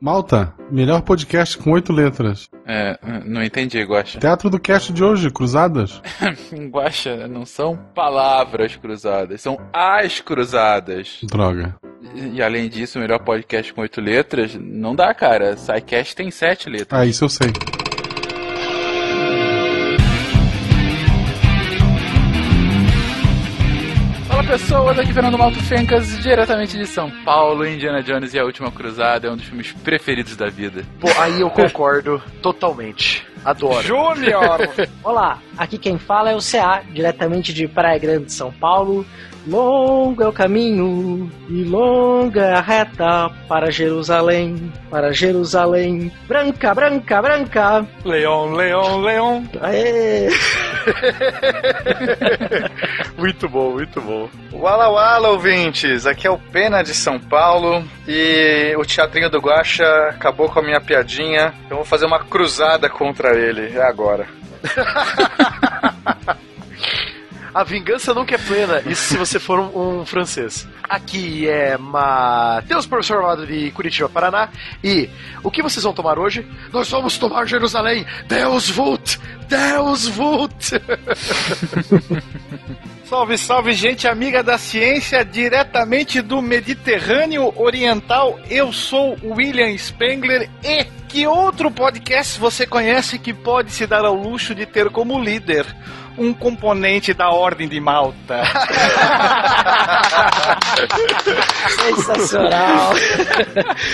Malta, melhor podcast com oito letras. É, não entendi, Guaxa. Teatro do cast de hoje, Cruzadas. Guaxa, não são palavras cruzadas, são as cruzadas. Droga. E, e além disso, melhor podcast com oito letras, não dá, cara. SciCast tem sete letras. Ah, isso eu sei. Pessoas, aqui Fernando Malto Fencas, diretamente de São Paulo. Indiana Jones e a Última Cruzada é um dos filmes preferidos da vida. Pô, aí eu concordo totalmente. Adoro. Júnior! Olá, aqui quem fala é o CA, diretamente de Praia Grande, São Paulo. Longo é o caminho e longa é a reta para Jerusalém, para Jerusalém. Branca, branca, branca. Leon, Leon, Leon. Aê! muito bom, muito bom. Wala Wala, ouvintes! Aqui é o Pena de São Paulo e o Teatrinho do Guaxa acabou com a minha piadinha. Eu vou fazer uma cruzada contra ele. É agora. A vingança nunca é plena, isso se você for um, um francês. Aqui é Matheus, professor de Curitiba, Paraná. E o que vocês vão tomar hoje? Nós vamos tomar Jerusalém! Deus vult! Deus vult! Salve, salve, gente amiga da ciência, diretamente do Mediterrâneo Oriental. Eu sou William Spengler e que outro podcast você conhece que pode se dar ao luxo de ter como líder um componente da Ordem de Malta? Sensacional!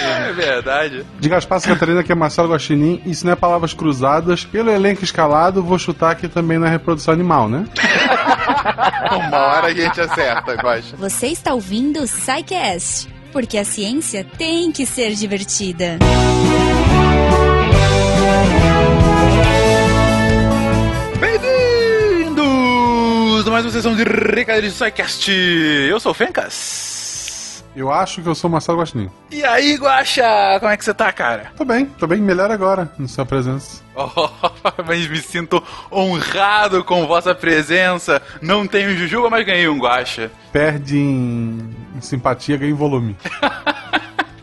É verdade. Diga as passas, Catarina, que é Marcelo Guaxinim. E se não é palavras cruzadas, pelo elenco escalado, vou chutar que também não é reprodução animal, né? Uma hora a gente acerta, Guaxa. Você está ouvindo o Psycast, porque a ciência tem que ser divertida. Bem-vindos mais uma sessão de Recadilhos do SciCast. Eu sou o Fencas. Eu acho que eu sou Marcelo Guaxinim. E aí, Guaxa, como é que você tá, cara? Tô bem, tô bem melhor agora, na sua presença. Oh, mas me sinto honrado com vossa presença. Não tenho Jujuba, mas ganhei um Guaxa. Perde em, em simpatia, ganha em volume.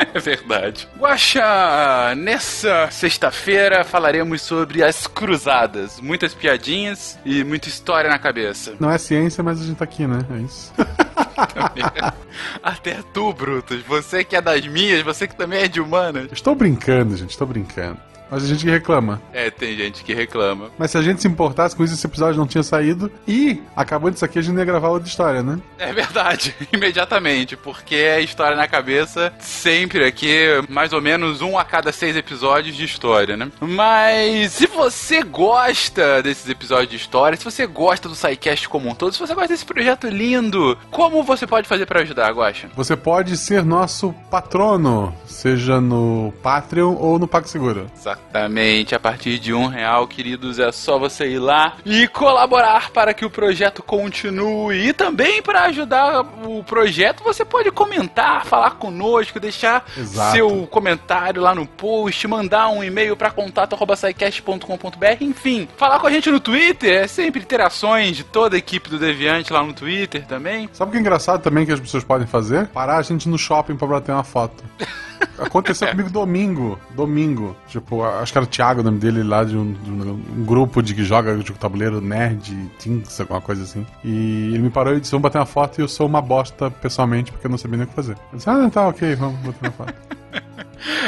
É verdade. Guaxa, nessa sexta-feira falaremos sobre as cruzadas. Muitas piadinhas e muita história na cabeça. Não é ciência, mas a gente tá aqui, né? É isso. Até tu, Brutus. Você que é das minhas, você que também é de humanas. Estou brincando, gente, estou brincando. Mas a gente que reclama. É, tem gente que reclama. Mas se a gente se importasse com isso, esse episódio não tinha saído. E, acabando isso aqui, a gente ia gravar outra história, né? É verdade, imediatamente, porque é história na cabeça, sempre aqui, mais ou menos um a cada seis episódios de história, né? Mas se você gosta desses episódios de história, se você gosta do SciCast como um todo, se você gosta desse projeto lindo, como você pode fazer para ajudar, Guaxa? Você pode ser nosso patrono, seja no Patreon ou no PagSeguro. Exatamente, a partir de um real, queridos, é só você ir lá e colaborar para que o projeto continue. E também para ajudar o projeto, você pode comentar, falar conosco, deixar Exato. seu comentário lá no post, mandar um e-mail para contato@saicast.com.br, enfim, falar com a gente no Twitter, é sempre interações de toda a equipe do Deviante lá no Twitter também. Sabe o que é engraçado também que as pessoas podem fazer? Parar a gente no shopping pra bater uma foto. Aconteceu comigo domingo. Domingo. Tipo, acho que era o Thiago o nome dele lá de um, de um grupo de que joga de tabuleiro nerd, Tinks, alguma coisa assim. E ele me parou e disse: Vamos bater uma foto e eu sou uma bosta pessoalmente porque eu não sabia nem o que fazer. Eu disse: Ah, tá, ok, vamos bater uma foto.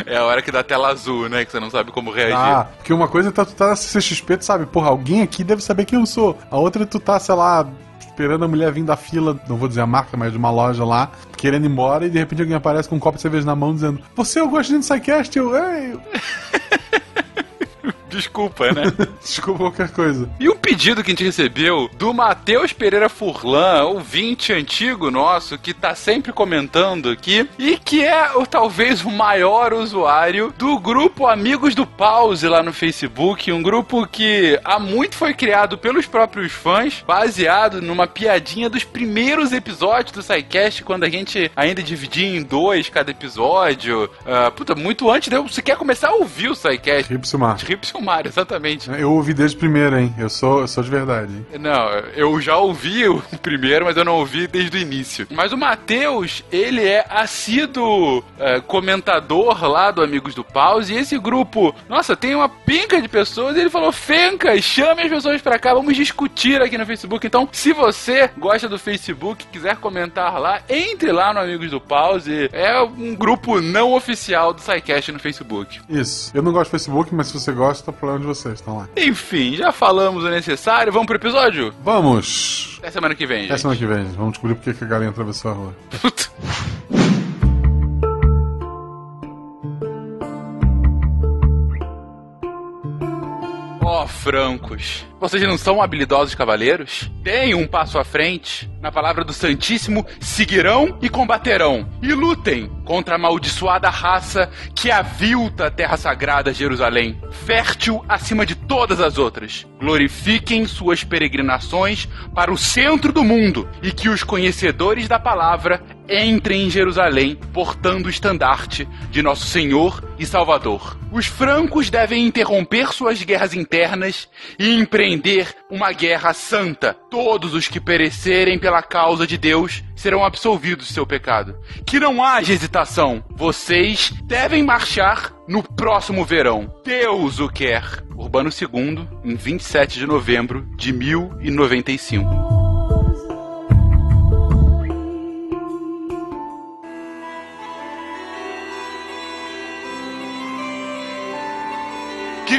É a hora que dá tela azul, né? Que você não sabe como reagir. Ah, porque uma coisa é tá, tu tá na CXP, tu sabe, porra, alguém aqui deve saber quem eu sou. A outra é tu tá, sei lá, esperando a mulher vir da fila, não vou dizer a marca, mas de uma loja lá, querendo ir embora, e de repente alguém aparece com um copo de cerveja na mão dizendo: Você, eu gosto de Psycast, eu, ei. Desculpa, né? Desculpa qualquer coisa. E um pedido que a gente recebeu do Matheus Pereira Furlan, ouvinte antigo nosso, que tá sempre comentando aqui, e que é o, talvez o maior usuário do grupo Amigos do Pause lá no Facebook, um grupo que há muito foi criado pelos próprios fãs, baseado numa piadinha dos primeiros episódios do SciCast, quando a gente ainda dividia em dois cada episódio. Ah, puta, muito antes de eu sequer começar a ouvir o SciCast. Ripsumar. Ripsumar, Mário, exatamente. Eu ouvi desde primeiro, hein? Eu sou, eu sou de verdade. hein? Não, eu já ouvi o primeiro, mas eu não ouvi desde o início. Mas o Matheus, ele é assíduo é, comentador lá do Amigos do Pause, e esse grupo, nossa, tem uma pinca de pessoas, e ele falou, Fencas, chame as pessoas pra cá, vamos discutir aqui no Facebook. Então, se você gosta do Facebook, quiser comentar lá, entre lá no Amigos do Pause, é um grupo não oficial do SciCast no Facebook. Isso. Eu não gosto do Facebook, mas se você gosta, problema de vocês. Estão lá. Enfim, já falamos o necessário, vamos pro episódio? Vamos! Até semana que vem, gente. Até semana que vem. Vamos descobrir por que a galinha atravessou a rua. Puta. Ó, francos, vocês não são habilidosos cavaleiros? Deem um passo à frente. Na palavra do Santíssimo, seguirão e combaterão. E lutem contra a amaldiçoada raça que avilta a terra sagrada Jerusalém, fértil acima de todas as outras. Glorifiquem suas peregrinações para o centro do mundo e que os conhecedores da palavra entrem em Jerusalém portando o estandarte de nosso Senhor e Salvador. Os francos devem interromper suas guerras internas e empreender uma guerra santa. Todos os que perecerem pela causa de Deus serão absolvidos do seu pecado. Que não haja hesitação. Vocês devem marchar no próximo verão. Deus o quer. Urbano II, em 27 de novembro de 1095.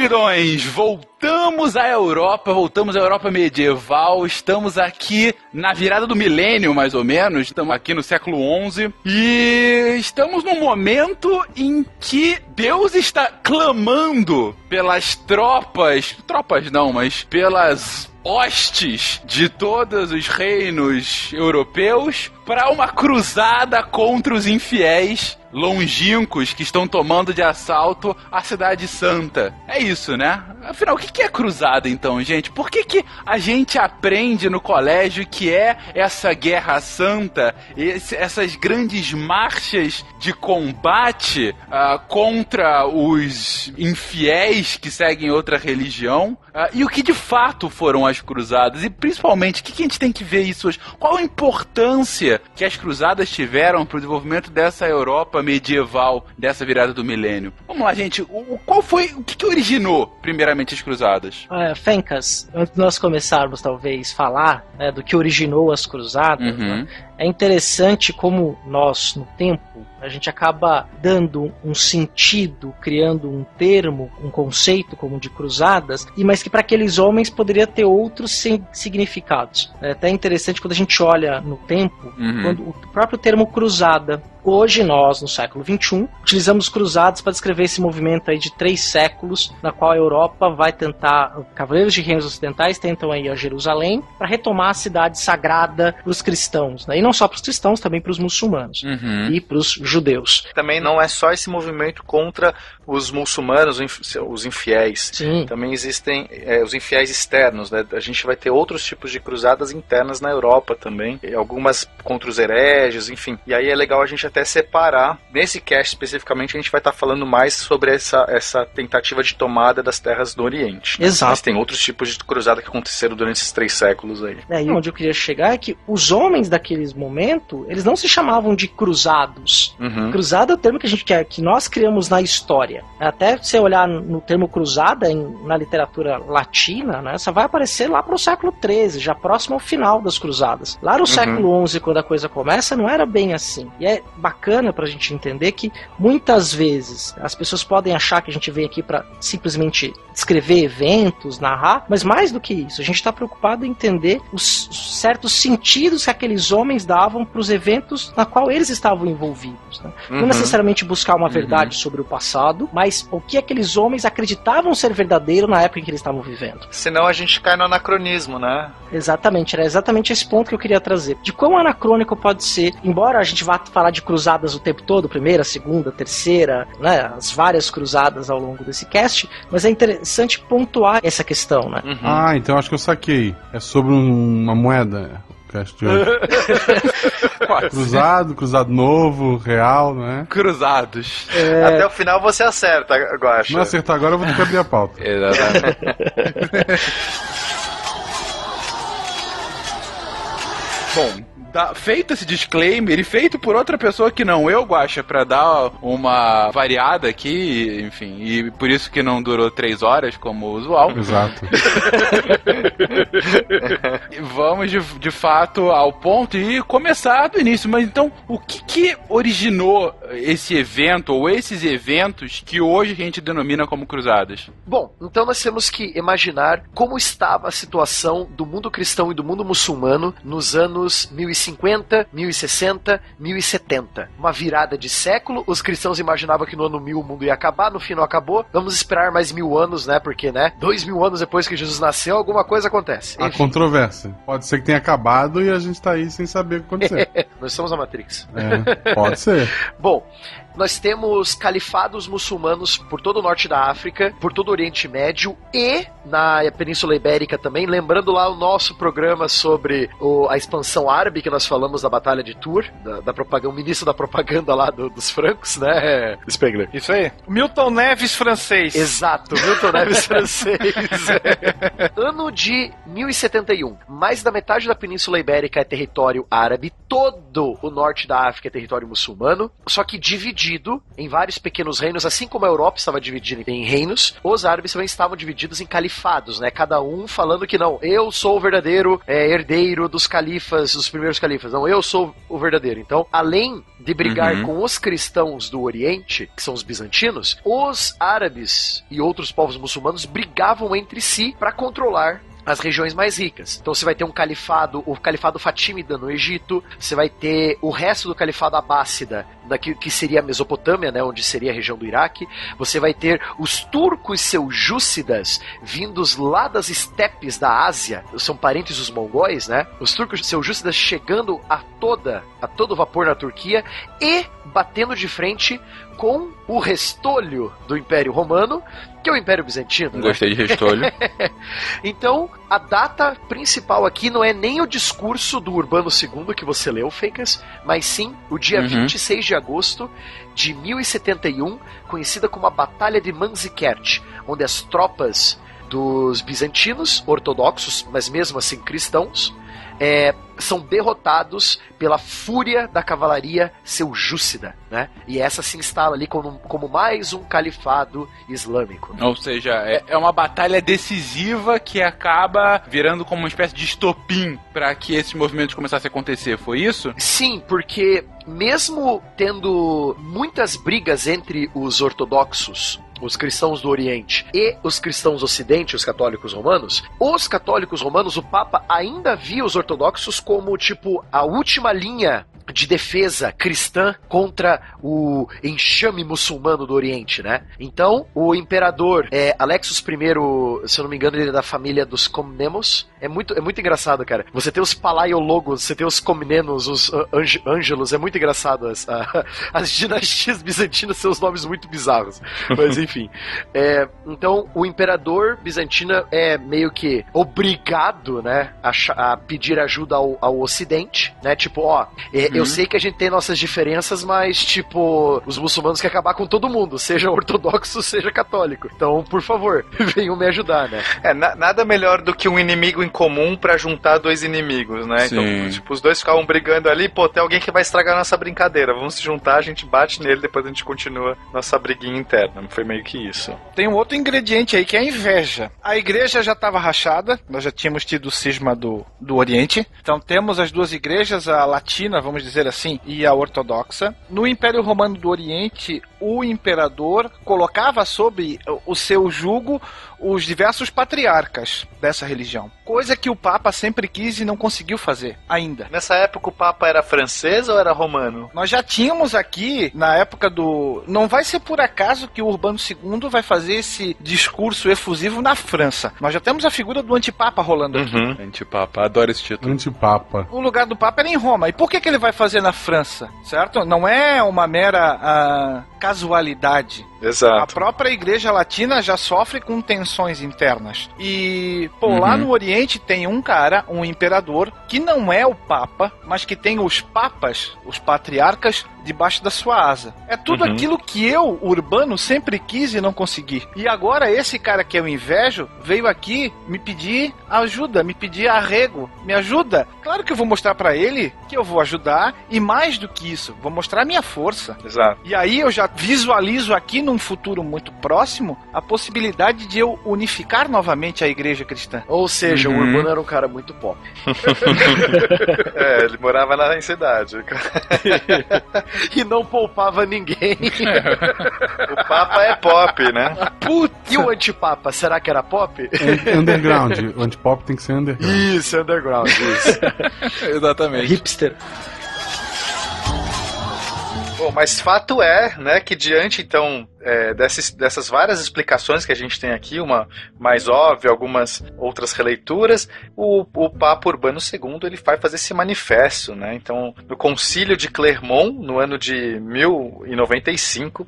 Queridões, voltamos à Europa, voltamos à Europa medieval, estamos aqui na virada do milênio, mais ou menos, estamos aqui no século XI, e estamos num momento em que Deus está clamando pelas tropas, tropas não, mas pelas hostes de todos os reinos europeus para uma cruzada contra os infiéis longínquos que estão tomando de assalto a cidade santa. É isso, né? Afinal, o que é cruzada então, gente? Por que, que a gente aprende no colégio que é essa guerra santa, esse- essas grandes marchas de combate ah, contra os infiéis que seguem outra religião? Ah, e o que de fato foram as cruzadas? E principalmente, o que, que a gente tem que ver isso hoje? Qual a importância que as cruzadas tiveram para o desenvolvimento dessa Europa medieval, dessa virada do milênio? Vamos lá, gente. O, qual foi. O que, que originou, primeiramente, as cruzadas? É, Fencas, antes de nós começarmos, talvez, falar né, do que originou as cruzadas, Uhum. né, é interessante como nós, no tempo, a gente acaba dando um sentido, criando um termo, um conceito como de cruzadas, e mas que para aqueles homens poderia ter outros significados. É até interessante quando a gente olha no tempo, Uhum. quando o próprio termo cruzada. Hoje nós, no século XXI, utilizamos cruzadas para descrever esse movimento aí de três séculos, na qual a Europa vai tentar, cavaleiros de reinos ocidentais tentam ir a Jerusalém para retomar a cidade sagrada para os cristãos, né? e não só para os cristãos, também para os muçulmanos Uhum. e para os judeus. Também não é só esse movimento contra os muçulmanos, os infiéis. Sim. Também existem é, os infiéis externos, né? A gente vai ter outros tipos de cruzadas internas na Europa também, algumas contra os hereges, enfim. E aí é legal a gente até separar. Nesse cast especificamente a gente vai estar falando mais sobre essa, essa tentativa de tomada das terras do Oriente. né? Exato. Mas tem outros tipos de cruzada que aconteceram durante esses três séculos aí. É, e onde eu queria chegar é que os homens daqueles momentos, eles não se chamavam de cruzados. Uhum. Cruzada é o termo que a gente quer, que nós criamos na história. Até você olhar no termo cruzada em- na literatura latina, né, só vai aparecer lá pro século XIII, já próximo ao final das cruzadas. Lá no século XI, quando a coisa começa, não era bem assim. E é bacana pra gente entender que muitas vezes as pessoas podem achar que a gente veio aqui pra simplesmente descrever eventos, narrar, mas mais do que isso, a gente está preocupado em entender os certos sentidos que aqueles homens davam para os eventos na qual eles estavam envolvidos. né? Não Uhum. necessariamente buscar uma verdade sobre o passado, mas o que aqueles homens acreditavam ser verdadeiro na época em que eles estavam vivendo. Senão a gente cai no anacronismo, né? Exatamente, era exatamente esse ponto que eu queria trazer. De quão anacrônico pode ser, embora a gente vá falar de cruzadas o tempo todo, primeira, segunda, terceira, né, as várias cruzadas ao longo desse cast, mas é interessante pontuar essa questão, né? Uhum. Ah, então acho que eu saquei. É sobre um- uma moeda. Cast de hoje. Cruzado, cruzado novo, real, né? Cruzados. Até o final você acerta, Guaxa. Não acertar agora, eu vou ter que abrir a pauta. Exatamente. Bom, da- feito esse disclaimer e feito por outra pessoa que não eu, Guaxa, pra dar uma variada aqui, enfim, e por isso que não durou três horas como usual. Exato. Vamos de, de fato ao ponto e começar do início. Mas então, o que, que originou esse evento ou esses eventos que hoje a gente denomina como cruzadas? Bom, então nós temos que imaginar como estava a situação do mundo cristão e do mundo muçulmano nos anos 1050, 1060, 1070. Uma virada de século, os cristãos imaginavam que no ano 1000 o mundo ia acabar, no fim não acabou. Vamos esperar mais mil anos, né? Porque, né? Dois mil anos depois que Jesus nasceu, alguma coisa acontece. A Enfim, controvérsia. Pode ser que tenha acabado e a gente tá aí sem saber o que aconteceu. nós somos a Matrix. É, pode ser. Bom, nós temos califados muçulmanos por todo o norte da África, por todo o Oriente Médio e na Península Ibérica também. Lembrando lá o nosso programa sobre o- a expansão árabe que nós falamos da Batalha de Tours, da, da propaganda, o ministro da propaganda lá do- dos francos, né, Spengler? Isso aí. Milton Neves francês. Exato, Milton Neves francês. ano de 1071. Mais da metade da Península Ibérica é território árabe, todo o norte da África é território muçulmano, só que dividido em vários pequenos reinos, assim como a Europa estava dividida em reinos, os árabes também estavam divididos em califados, né? Cada um falando que não, eu sou o verdadeiro é, herdeiro dos califas, dos primeiros califas, não, eu sou o verdadeiro. Então, além de brigar Uhum. com os cristãos do Oriente, que são os bizantinos, os árabes e outros povos muçulmanos brigavam entre si para controlar as regiões mais ricas. Então você vai ter um califado, o califado fatímida no Egito, você vai ter o resto do califado abássida, daqui, que seria a Mesopotâmia, né, onde seria a região do Iraque. Você vai ter os turcos seljúcidas vindos lá das estepes da Ásia, são parentes dos mongóis, né? Os turcos seljúcidas chegando a toda, a todo vapor na Turquia e batendo de frente com o restolho do Império Romano, que é o Império Bizantino. né? Gostei de restolho. Então, a data principal aqui não é nem o discurso do Urbano II que você leu, Fakers, mas sim o dia Uhum. 26 de agosto de 1071, conhecida como a Batalha de Manzikert, onde as tropas dos bizantinos, ortodoxos, mas mesmo assim cristãos, é, são derrotados pela fúria da cavalaria seljúcida, né? E essa se instala ali como, como mais um califado islâmico. Ou seja, é, é uma batalha decisiva que acaba virando como uma espécie de estopim para que esses movimentos começassem a acontecer. Foi isso? Sim, porque mesmo tendo muitas brigas entre os ortodoxos, os cristãos do Oriente e os cristãos do Ocidente, os católicos romanos, os católicos romanos, o Papa ainda via os ortodoxos como tipo a última linha de defesa cristã contra o enxame muçulmano do Oriente, né? Então, o imperador é, Alexos I, se eu não me engano, ele é da família dos Comnemos. É muito, é muito engraçado, cara. Você tem os palaiologos, você tem os Comnenos, os uh, Ângelos, é muito engraçado. As, a- as dinastias bizantinas têm os nomes muito bizarros. Mas enfim. É, então, o imperador bizantino é meio que obrigado, né, a, a pedir ajuda ao, ao Ocidente, né? Tipo, ó, é, eu Uhum. sei que a gente tem nossas diferenças, mas, tipo, os muçulmanos querem acabar com todo mundo, seja ortodoxo, seja católico. Então, por favor, venham me ajudar, né? É, na- nada melhor do que um inimigo em comum pra juntar dois inimigos, né? Sim. Então, tipo, os dois ficavam brigando ali, pô, tem alguém que vai estragar a nossa brincadeira. Vamos se juntar, a gente bate nele, depois a gente continua nossa briguinha interna. Foi meio que isso. Tem um outro ingrediente aí que é a inveja. A igreja já estava rachada, nós já tínhamos tido o cisma do, do Oriente. Então temos as duas igrejas, a latina, vamos dizer assim, e a ortodoxa. No Império Romano do Oriente, o imperador colocava sob o seu jugo os diversos patriarcas dessa religião. Coisa que o Papa sempre quis e não conseguiu fazer ainda. Nessa época o Papa era francês ou era romano? Nós já tínhamos aqui, na época do. Não vai ser por acaso que o Urbano II vai fazer esse discurso efusivo na França. Nós já temos a figura do antipapa rolando aqui. Uhum. Antipapa, adoro esse título. Antipapa. O lugar do Papa era em Roma. E por que, que ele vai fazer na França? Certo? Não é uma mera ah, casualidade. A Exato. própria igreja latina já sofre com tensões internas. E, pô, lá Uhum. no Oriente tem um cara, um imperador, que não é o Papa, mas que tem os papas, os patriarcas, debaixo da sua asa. É tudo Uhum. aquilo que eu, urbano, sempre quis e não consegui. E agora esse cara que eu invejo veio aqui me pedir ajuda, me pedir arrego, me ajuda. Claro que eu vou mostrar pra ele que eu vou ajudar e mais do que isso, vou mostrar a minha força. Exato. E aí eu já visualizo aqui num futuro muito próximo a possibilidade de eu unificar novamente a igreja cristã. Ou seja, o Uhum. Urbano era um cara muito pop. É, ele morava na cidade. E não poupava ninguém. O Papa é pop, né? E o antipapa, será que era pop? Un- Underground. O antipop tem que ser underground. Isso, underground, isso. Exatamente. Hipster. Bom, mas fato é, né, que diante então é, dessas, dessas várias explicações que a gente tem aqui, uma mais óbvia, algumas outras releituras, o, o Papa Urbano II ele vai fazer esse manifesto, né? Então, no Concílio de Clermont, no ano de 1095,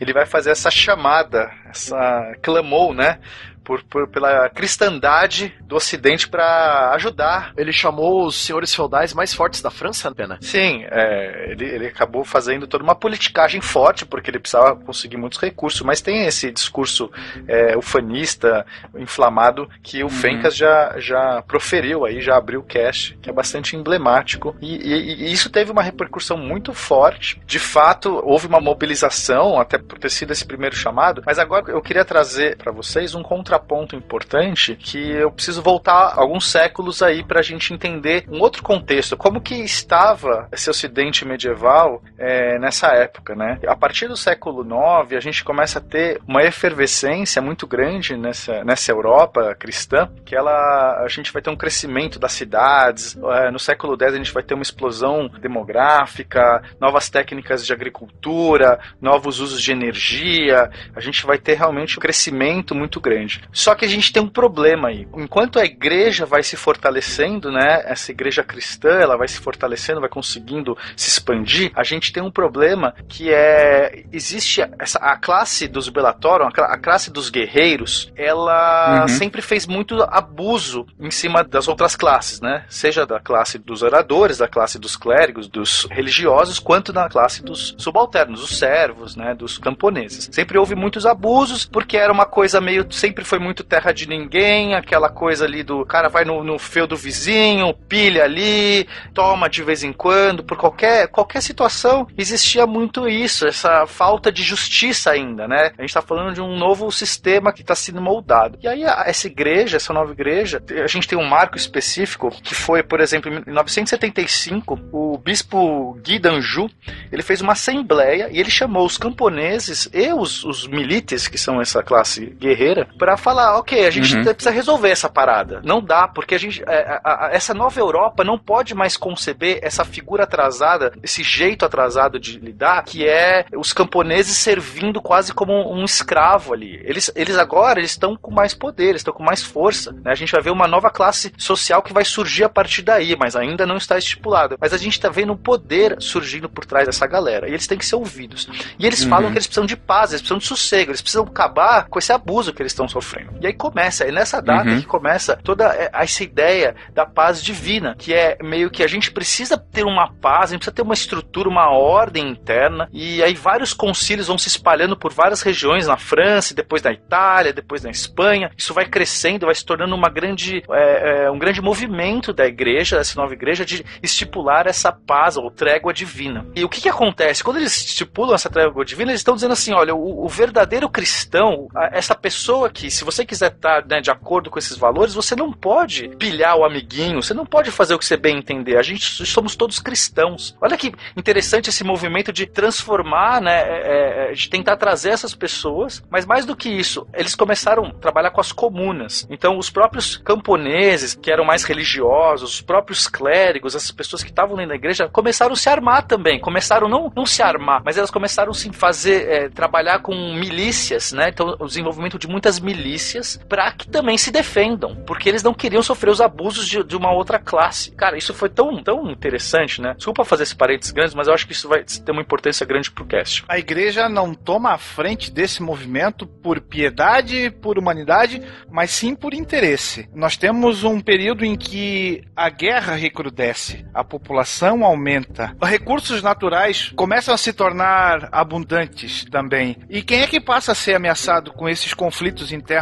ele vai fazer essa chamada, essa clamou, né? Por, por- pela cristandade do Ocidente para ajudar Ele chamou os senhores feudais mais fortes da França, pena. Sim, é, ele, ele acabou fazendo toda uma politicagem forte, porque ele precisava conseguir muitos recursos, mas tem esse discurso é, ufanista, inflamado, que o Fencas já, já proferiu aí, já abriu o cast, que é bastante emblemático. E, e- e isso teve uma repercussão muito forte. De fato, houve uma mobilização, até por ter sido esse primeiro chamado, mas agora eu queria trazer para vocês um contraponto importante que eu preciso voltar alguns séculos aí para a gente entender um outro contexto, como que estava esse Ocidente medieval é, nessa época, né? A partir do século IX a gente começa a ter uma efervescência muito grande nessa, nessa Europa cristã, que ela a gente vai ter um crescimento das cidades. é, no século X a gente vai ter uma explosão demográfica, novas técnicas de agricultura, novos usos de energia. A gente vai ter realmente um crescimento muito grande. Só que a gente tem um problema aí. Enquanto a igreja vai se fortalecendo, né? Essa igreja cristã, ela vai se fortalecendo, vai conseguindo se expandir. A gente tem um problema que é existe essa a classe dos Belatorum, a cla- a classe dos guerreiros, ela Uhum. sempre fez muito abuso em cima das outras classes, né? Seja da classe dos oradores, da classe dos clérigos, dos religiosos, quanto da classe dos subalternos, os servos, né? Dos camponeses. Sempre houve muitos abusos porque era uma coisa meio sempre foi muito terra de ninguém, aquela coisa ali do cara vai no, no feudo vizinho, pilha ali, toma de vez em quando, por qualquer, qualquer situação, existia muito isso, essa falta de justiça ainda, né? A gente tá falando de um novo sistema que está sendo moldado. E aí, essa igreja, essa nova igreja, a gente tem um marco específico que foi, por exemplo, em 975, o bispo Guy d'Anjou, ele fez uma assembleia e ele chamou os camponeses e os, os milites, que são essa classe guerreira, para falar, ok, a gente Uhum. precisa resolver essa parada. Não dá, porque a gente, é, a- a- essa nova Europa não pode mais conceber essa figura atrasada, esse jeito atrasado de lidar, que é os camponeses servindo quase como um escravo ali. Eles, eles agora eles estão com mais poder, estão com mais força. né? A gente vai ver uma nova classe social que vai surgir a partir daí, mas ainda não está estipulado. Mas a gente está vendo um poder surgindo por trás dessa galera. E eles têm que ser ouvidos. E eles Uhum. falam que eles precisam de paz, eles precisam de sossego, eles precisam acabar com esse abuso que eles estão sofrendo. E aí começa, é nessa data Uhum. que começa toda é, essa ideia da paz divina, que é meio que a gente precisa ter uma paz, a gente precisa ter uma estrutura, uma ordem interna. E aí vários concílios vão se espalhando por várias regiões na França, depois na Itália, depois na Espanha. Isso vai crescendo, vai se tornando uma grande, é, é, um grande movimento da igreja, dessa nova igreja, de estipular essa paz ou trégua divina. E o que, que acontece? Quando eles estipulam essa trégua divina, eles estão dizendo assim: olha, o, o verdadeiro cristão, essa pessoa que, se você quiser estar né, de acordo com esses valores, você não pode pilhar o amiguinho, você não pode fazer o que você bem entender. A gente somos todos cristãos. Olha que interessante esse movimento de transformar, né, é, é, de tentar trazer essas pessoas, mas mais do que isso, eles começaram a trabalhar com as comunas. Então, os próprios camponeses, que eram mais religiosos, os próprios clérigos, essas pessoas que estavam da igreja, começaram a se armar também. Começaram não, não se armar, mas elas começaram a se fazer, é, trabalhar com milícias, né? Então, o desenvolvimento de muitas milícias milícias para que também se defendam, porque eles não queriam sofrer os abusos de, de, uma outra classe. Cara, isso foi tão, tão interessante, né? Desculpa fazer esses parênteses grandes, mas eu acho que isso vai ter uma importância grande pro cast. A igreja não toma a frente desse movimento por piedade, por humanidade, mas sim por interesse. Nós temos um período em que a guerra recrudesce, a população aumenta, recursos naturais começam a se tornar abundantes também. E quem é que passa a ser ameaçado com esses conflitos internos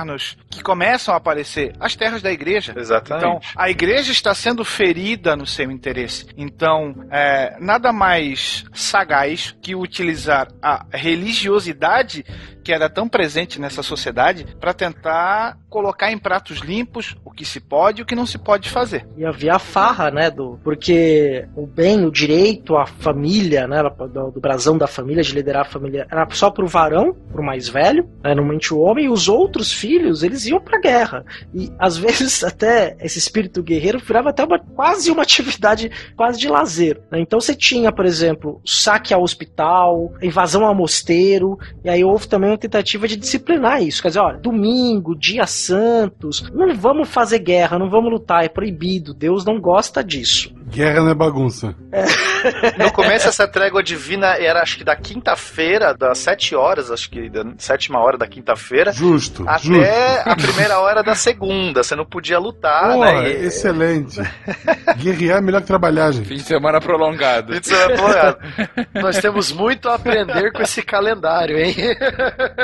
que começam a aparecer? As terras da igreja. Exatamente. Então, a igreja está sendo ferida no seu interesse. Então, é, nada mais sagaz que utilizar a religiosidade que era tão presente nessa sociedade para tentar colocar em pratos limpos o que se pode e o que não se pode fazer. E havia a farra, né, do porque o bem, o direito à família, né, do, do brasão da família de liderar a família era só pro varão, pro mais velho, né, normalmente o homem, e os outros filhos, eles iam pra guerra. E às vezes até esse espírito guerreiro virava até uma, quase uma atividade quase de lazer. Né? Então você tinha, por exemplo, saque ao hospital, invasão ao mosteiro, e aí houve também tentativa de disciplinar isso. Quer dizer, olha, domingo, dia santos, não vamos fazer guerra, não vamos lutar, é proibido. Deus não gosta disso. Guerra não é bagunça. É. No começo, essa trégua divina era, acho que da quinta-feira, das sete horas, acho que da sétima hora da quinta-feira. Justo. Até justo. a primeira hora da segunda. Você não podia lutar, Porra, né? E... Excelente. Guerrear é melhor que trabalhar, gente. Fim de semana prolongado. Fim de semana prolongado. Nós temos muito a aprender com esse calendário, hein?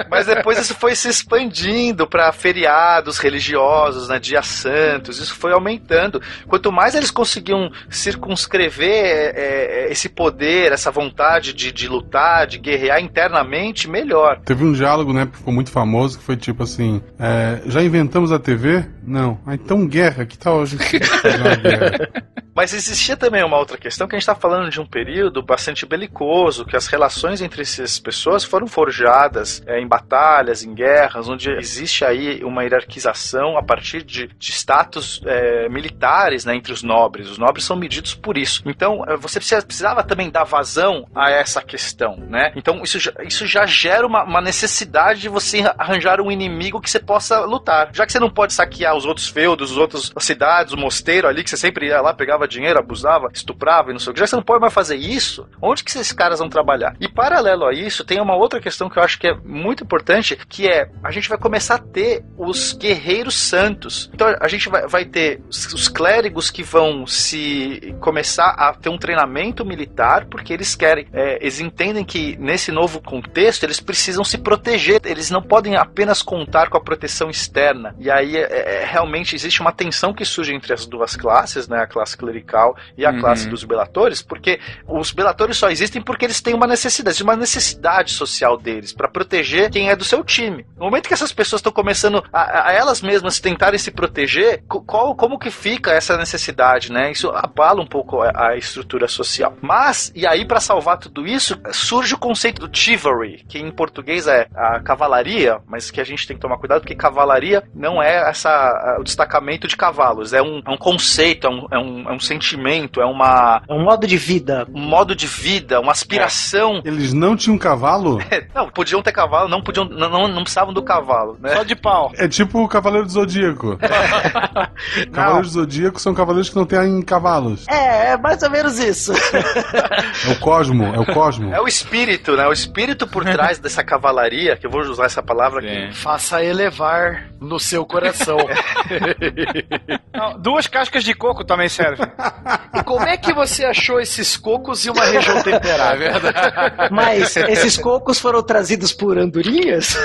Mas depois isso foi se expandindo para feriados religiosos, né, dias santos, isso foi aumentando. Quanto mais eles conseguiam circunscrever é, é, esse poder, essa vontade de, de lutar, de guerrear internamente, melhor. Teve um diálogo, né, que ficou muito famoso, que foi tipo assim: é, já inventamos a TV? Não. Ah, então guerra, que tal a gente guerra? Mas existia também uma outra questão que a gente está falando de um período bastante belicoso, que as relações entre essas pessoas foram forjadas é, em batalhas, em guerras, onde existe aí uma hierarquização a partir de, de status é, militares né, entre os nobres. Os nobres são medidos por isso. Então é, você precisava também dar vazão a essa questão, né? Então isso já, isso já gera uma, uma necessidade de você arranjar um inimigo que você possa lutar. Já que você não pode saquear os outros feudos, os outros cidades, o mosteiro ali que você sempre ia lá pegava dinheiro, abusava, estuprava e não sei o que. Já que você não pode mais fazer isso, onde que esses caras vão trabalhar? E paralelo a isso, tem uma outra questão que eu acho que é muito importante, que é a gente vai começar a ter os guerreiros santos. Então a gente vai, vai ter os clérigos que vão se começar a ter um treinamento militar, porque eles querem, é, eles entendem que nesse novo contexto eles precisam se proteger, eles não podem apenas contar com a proteção externa. E aí é, é, realmente existe uma tensão que surge entre as duas classes, né, a classe clerical clerical e a uhum. classe dos belatores, porque os belatores só existem porque eles têm uma necessidade, uma necessidade social deles para proteger quem é do seu time. No momento que essas pessoas estão começando a, a, elas mesmas tentarem se proteger, qual, como que fica essa necessidade, né? Isso abala um pouco a, a estrutura social. Mas e aí para salvar tudo isso surge o conceito do chivalry, que em português é a cavalaria, mas que a gente tem que tomar cuidado porque cavalaria não é essa o destacamento de cavalos, é um, é um conceito, é um, é um, é um sentimento, é uma. É um modo de vida. Um modo de vida, uma aspiração. É. Eles não tinham cavalo? não, podiam ter cavalo, não podiam. Não, não, não precisavam do cavalo, né? Só de pau. É tipo o Cavaleiro do Zodíaco. Cavaleiros do Zodíaco são cavaleiros que não têm É, é mais ou menos isso. é o cosmo, é o cosmo. É o espírito, né? O espírito por trás dessa cavalaria, que eu vou usar essa palavra aqui. Faça elevar no seu coração. não, duas cascas de coco também servem. E como é que você achou esses cocos em uma região temperada? É verdade. Mas esses cocos foram trazidos por andorinhas?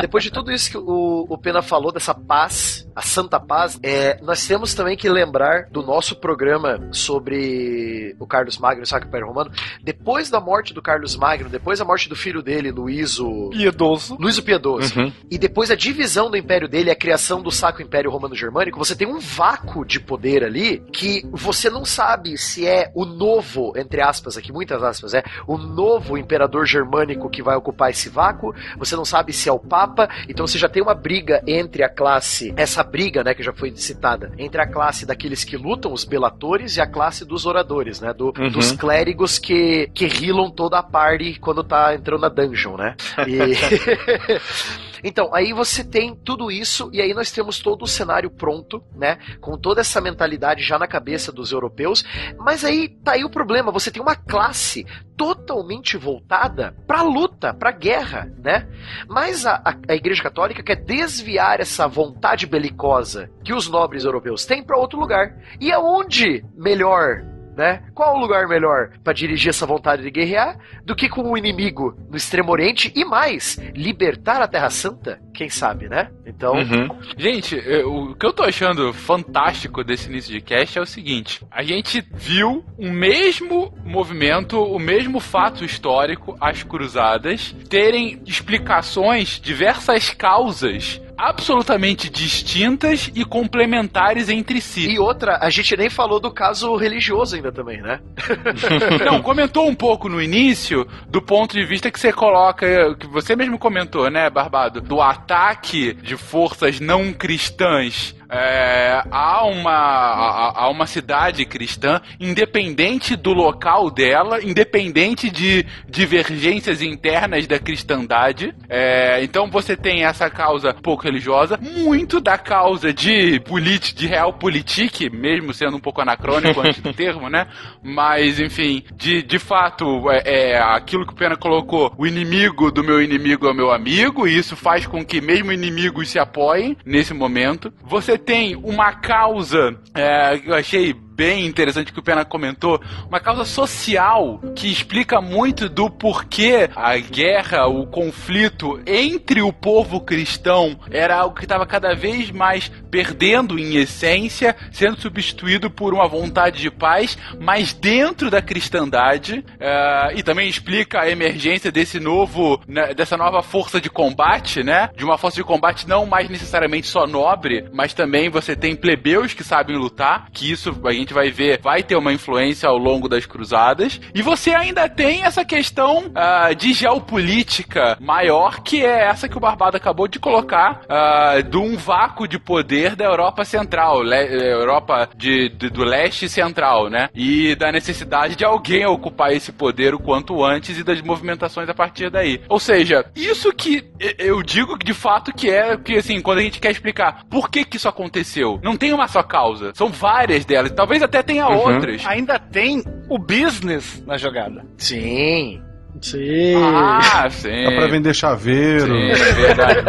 Depois de tudo isso que o, o Pena falou, dessa paz, a santa paz, é, nós temos também que lembrar do nosso programa sobre o Carlos Magno, o Sacro Império Romano. Depois da morte do Carlos Magno, depois da morte do filho dele, Luíso... Piedoso. Luíso Piedoso. Uhum. E depois a divisão do Império dele, a criação do Sacro Império Romano Germânico, você tem um vácuo de poder ali que você não sabe se é o novo, entre aspas aqui, muitas aspas, é o novo imperador germânico que vai ocupar esse vácuo, você não sabe se é o Papa, então você já tem uma briga entre a classe, essa briga, né, que já foi citada, entre a classe daqueles que lutam, os belatores, e a classe dos oradores, né, do, uhum. dos clérigos que, que rilam toda a party quando tá entrando na dungeon, né? E... Então, aí você tem tudo isso, e aí nós temos todo o cenário pronto, né? Com toda essa mentalidade já na cabeça dos europeus. Mas aí tá aí o problema: você tem uma classe totalmente voltada pra luta, pra guerra, né? Mas a, a, a Igreja Católica quer desviar essa vontade belicosa que os nobres europeus têm para outro lugar. E aonde melhor né? Qual o lugar melhor para dirigir essa vontade de guerrear do que com o inimigo no Extremo Oriente e mais, libertar a Terra Santa? Quem sabe, né? Então, Uhum. Gente, eu- o que eu tô achando fantástico desse início de cast é o seguinte: a gente viu o mesmo movimento, o mesmo fato histórico, as cruzadas, terem explicações, diversas causas absolutamente distintas e complementares entre si. e outra, a gente nem falou do caso religioso ainda também, né? Não, comentou um pouco no início do ponto de vista que você coloca, que você mesmo comentou, né, Barbado, do ataque de forças não cristãs é, a, uma, a, a uma cidade cristã, independente do local dela, independente de divergências internas da cristandade. É, então você tem essa causa pouco religiosa, muito da causa de política, de realpolitik, mesmo sendo um pouco anacrônico antes do termo, né? Mas, enfim, de, de fato, é, é aquilo que o Pena colocou: o inimigo do meu inimigo é o meu amigo, e isso faz com que mesmo inimigos se apoiem nesse momento. Você tem uma causa é, eu achei bem interessante que o Pena comentou, uma causa social que explica muito do porquê a guerra, o conflito entre o povo cristão era algo que estava cada vez mais perdendo em essência, sendo substituído por uma vontade de paz, mas dentro da cristandade, eh, e também explica a emergência desse novo, né, dessa nova força de combate, né? De uma força de combate não mais necessariamente só nobre, mas também você tem plebeus que sabem lutar, que isso a gente vai ver, vai ter uma influência ao longo das cruzadas. E você ainda tem essa questão ah, de geopolítica maior, que é essa que o Barbado acabou de colocar, ah, de um vácuo de poder da Europa Central, eh, Europa de, de- do leste central, né? E da necessidade de alguém ocupar esse poder o quanto antes e das movimentações a partir daí. Ou seja, isso que eu digo de fato que é que assim, quando a gente quer explicar por que que isso aconteceu, não tem uma só causa, são várias delas, talvez até tenha outras. Ainda tem o business na jogada. Sim. Sim. Ah, sim. Dá pra vender chaveiro. Sim, é verdade.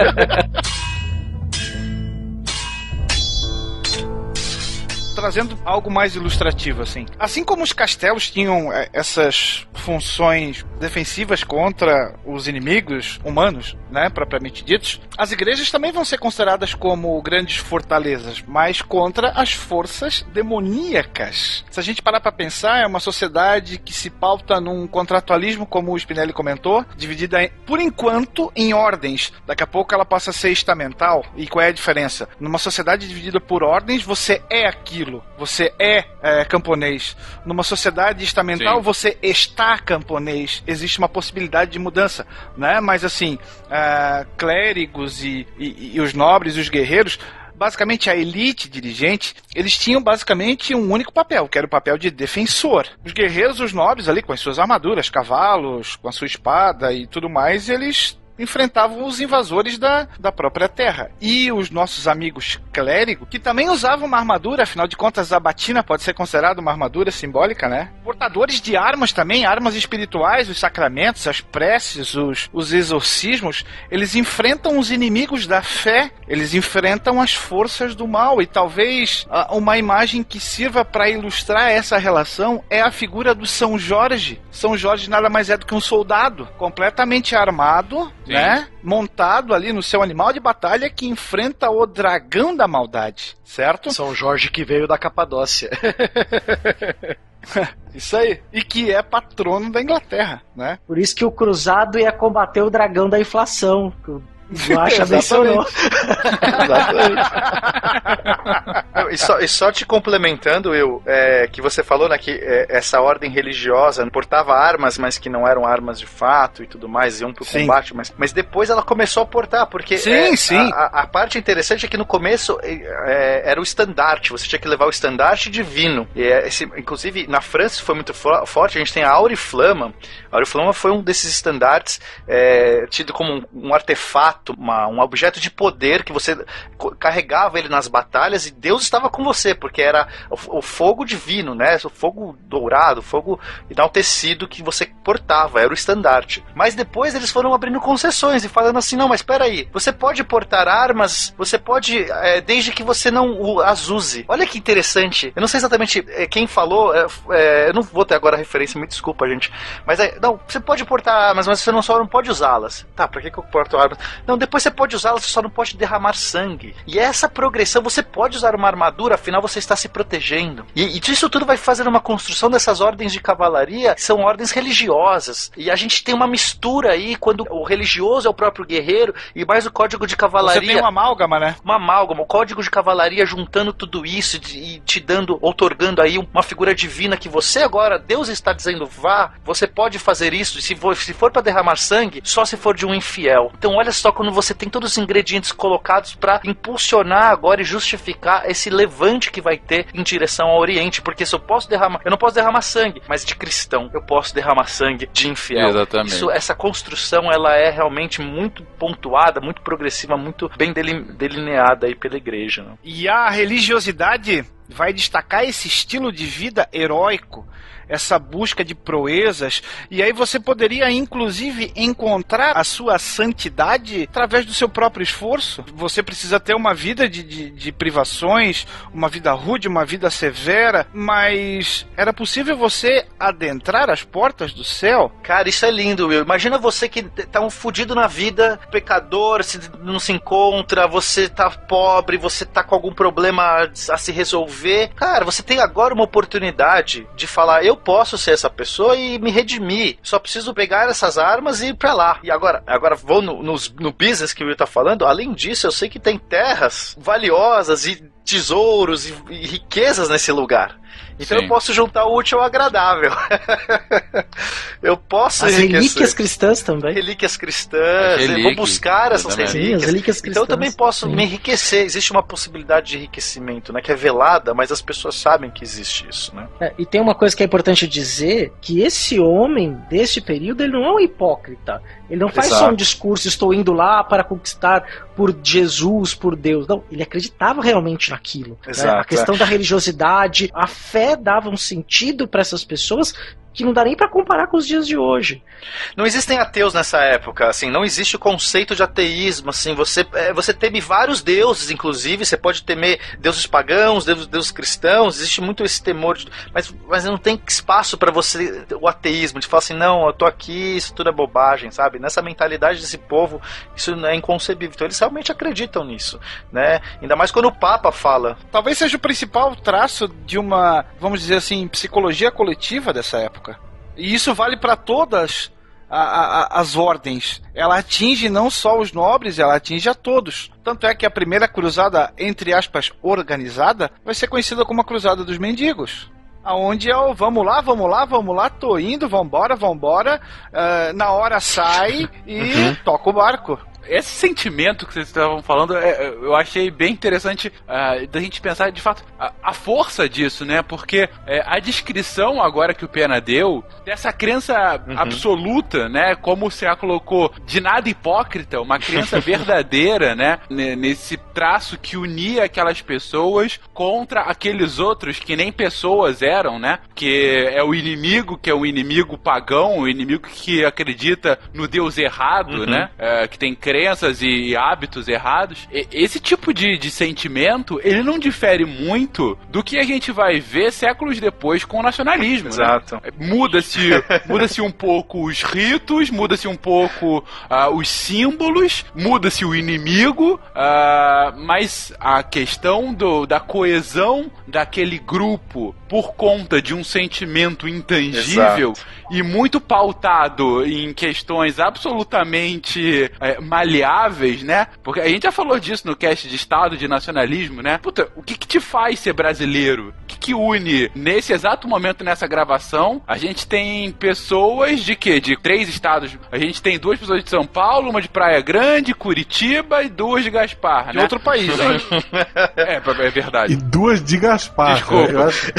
trazendo algo mais ilustrativo, assim. Assim como os castelos tinham é, essas funções defensivas contra os inimigos humanos, né, propriamente ditos, as igrejas também vão ser consideradas como grandes fortalezas, mas contra as forças demoníacas. Se a gente parar para pensar, é uma sociedade que se pauta num contratualismo, como o Spinelli comentou, dividida, em- por enquanto, em ordens. Daqui a pouco ela passa a ser estamental. E qual é a diferença? Numa sociedade dividida por ordens, você é aquilo. Você é, é, camponês. Numa sociedade estamental, Sim. você está camponês. Existe uma possibilidade de mudança, né? Mas assim, ah, clérigos e, e- e os nobres e os guerreiros basicamente a elite dirigente, eles tinham basicamente um único papel, que era o papel de defensor. Os guerreiros, os nobres ali com as suas armaduras, cavalos, com a sua espada e tudo mais, eles enfrentavam os invasores da, da própria terra. E os nossos amigos clérigos, que também usavam uma armadura, afinal de contas a batina pode ser considerada uma armadura simbólica, né? Portadores de armas também, armas espirituais, os sacramentos, as preces, os, os exorcismos, eles enfrentam os inimigos da fé, eles enfrentam as forças do mal. E talvez ah, uma imagem que sirva para ilustrar essa relação é a figura do São Jorge. São Jorge nada mais é do que um soldado completamente armado, Sim. né? Montado ali no seu animal de batalha que enfrenta o dragão da maldade, certo? São Jorge que veio da Capadócia. Isso aí. E que é patrono da Inglaterra, né? Por isso que o cruzado ia combater o dragão da inflação. Guaxa mencionou. Exatamente. E só, e só te complementando, eu, é, que você falou né, que é, essa ordem religiosa portava armas, mas que não eram armas de fato e tudo mais, iam pro Sim. combate, mas, mas depois ela começou a portar, porque Sim, é, sim. A, a- a parte interessante é que no começo é, é, era o estandarte, você tinha que levar o estandarte divino. E é, esse, inclusive, na França isso foi muito fo- forte, a gente tem a Auriflama. A Auriflama foi um desses estandartes é, tido como um, um artefato uma, um objeto de poder que você carregava ele nas batalhas e Deus estava com você, porque era o, o fogo divino, né? O fogo dourado, o fogo enaltecido que você portava, era o estandarte. Mas depois eles foram abrindo concessões e falando assim: não, mas espera aí, você pode portar armas, você pode, é, desde que você não as use. Olha que interessante. Eu não sei exatamente é, quem falou, é, eu não vou ter agora a referência, me desculpa, gente. Mas é, não, você pode portar armas, mas você não só não pode usá-las. Tá, pra que, que eu porto armas? Não, depois você pode usá-las, você só não pode derramar sangue. E essa progressão, você pode usar uma armadura, afinal você está se protegendo. E, e disso tudo vai fazer uma construção dessas ordens de cavalaria, que são ordens religiosas. E a gente tem uma mistura aí, quando o religioso é o próprio guerreiro, e mais o código de Você cavalaria tem uma amálgama, né? uma amálgama, o código de cavalaria juntando tudo isso e te dando, outorgando aí uma figura divina que você agora, Deus está dizendo, vá, você pode fazer isso, e se for, se for para derramar sangue, só se for de um infiel. Então olha só quando você tem todos os ingredientes colocados para impulsionar agora e justificar esse levante que vai ter em direção ao Oriente, porque se eu posso derramar, eu não posso derramar sangue, mas de cristão, eu posso derramar sangue de infiel. Exatamente. Isso, essa construção ela é realmente muito pontuada, muito progressiva, muito bem deli- delineada aí pela igreja. né? E a religiosidade vai destacar esse estilo de vida heróico, essa busca de proezas, e aí você poderia inclusive encontrar a sua santidade através do seu próprio esforço. Você precisa ter uma vida de, de, de privações, uma vida rude, uma vida severa, mas era possível você adentrar as portas do céu? Cara, isso é lindo, Will. Imagina você que tá um fudido na vida, pecador, se não se encontra, você tá pobre, você tá com algum problema a se resolver. Cara, você tem agora uma oportunidade de falar: eu posso ser essa pessoa e me redimir. Só preciso pegar essas armas e ir pra lá. E agora, agora vou no, nos- no business que o Will tá falando. Além disso, eu sei que tem terras valiosas e tesouros e, e riquezas nesse lugar. Então Sim. eu posso juntar o útil ao agradável. eu posso As enriquecer. relíquias cristãs também. relíquias cristãs, As eu vou relíquias, buscar essas exatamente. Sim, as relíquias. relíquias cristãs. Então eu também posso Sim. me enriquecer. Existe uma possibilidade de enriquecimento, né? Que é velada, mas as pessoas sabem que existe isso, né? É, e tem uma coisa que é importante dizer, que esse homem desse período, ele não é um hipócrita. Ele não faz só Exato. um discurso, estou indo lá para conquistar por Jesus, por Deus. Não, ele acreditava realmente naquilo. né? Exato, A questão da religiosidade, a fé dava um sentido para essas pessoas que não dá nem para comparar com os dias de hoje. Não existem ateus nessa época, assim, não existe o conceito de ateísmo, assim, você, é, você teme vários deuses, inclusive, você pode temer deuses pagãos, deuses, deuses cristãos, existe muito esse temor, de- mas, mas não tem espaço para você, o ateísmo, de falar assim, não, eu tô aqui, isso tudo é bobagem, sabe? Nessa mentalidade desse povo, isso não é inconcebível, então eles realmente acreditam nisso, né? Ainda mais quando o Papa fala, Talvez seja o principal traço de uma, vamos dizer assim, psicologia coletiva dessa época. E isso vale para todas a- a- as ordens. Ela atinge não só os nobres, ela atinge a todos. Tanto é que a primeira cruzada, entre aspas, organizada, vai ser conhecida como a Cruzada dos Mendigos. Aonde é o vamos lá, vamos lá, vamos lá, tô indo, vambora, vambora. ah, na hora sai e toca o barco. Esse sentimento que vocês estavam falando, é, eu achei bem interessante ah, da gente pensar de fato a, a força disso, né? Porque é, a descrição agora que o Pena deu dessa crença absoluta, né? Como o Cea colocou, de nada hipócrita, uma crença verdadeira, né? ne- Nesse traço que unia aquelas pessoas contra aqueles outros que nem pessoas eram, né? Que é o inimigo, que é o inimigo pagão, o inimigo que acredita no Deus errado, né? É, que tem crenças e hábitos errados. Esse tipo de, de sentimento, ele não difere muito do que a gente vai ver séculos depois com o nacionalismo, né? exato. Muda-se muda-se um pouco os ritos, muda-se um pouco ah, os símbolos, muda-se o inimigo, ah, mas a questão do, da coesão daquele grupo por conta de um sentimento intangível e muito pautado em questões absolutamente eh, maleáveis, né? Porque a gente já falou disso no cast de Estado, de nacionalismo, né? Puta, o que, que te faz ser brasileiro? O que, que une nesse exato momento nessa gravação? A gente tem pessoas de quê? De três estados. A gente tem duas pessoas de São Paulo, uma de Praia Grande, Curitiba e duas de Gaspar, De né? outro país, hein? É, é E verdade. duas de Gaspar. Desculpa. Eu acho-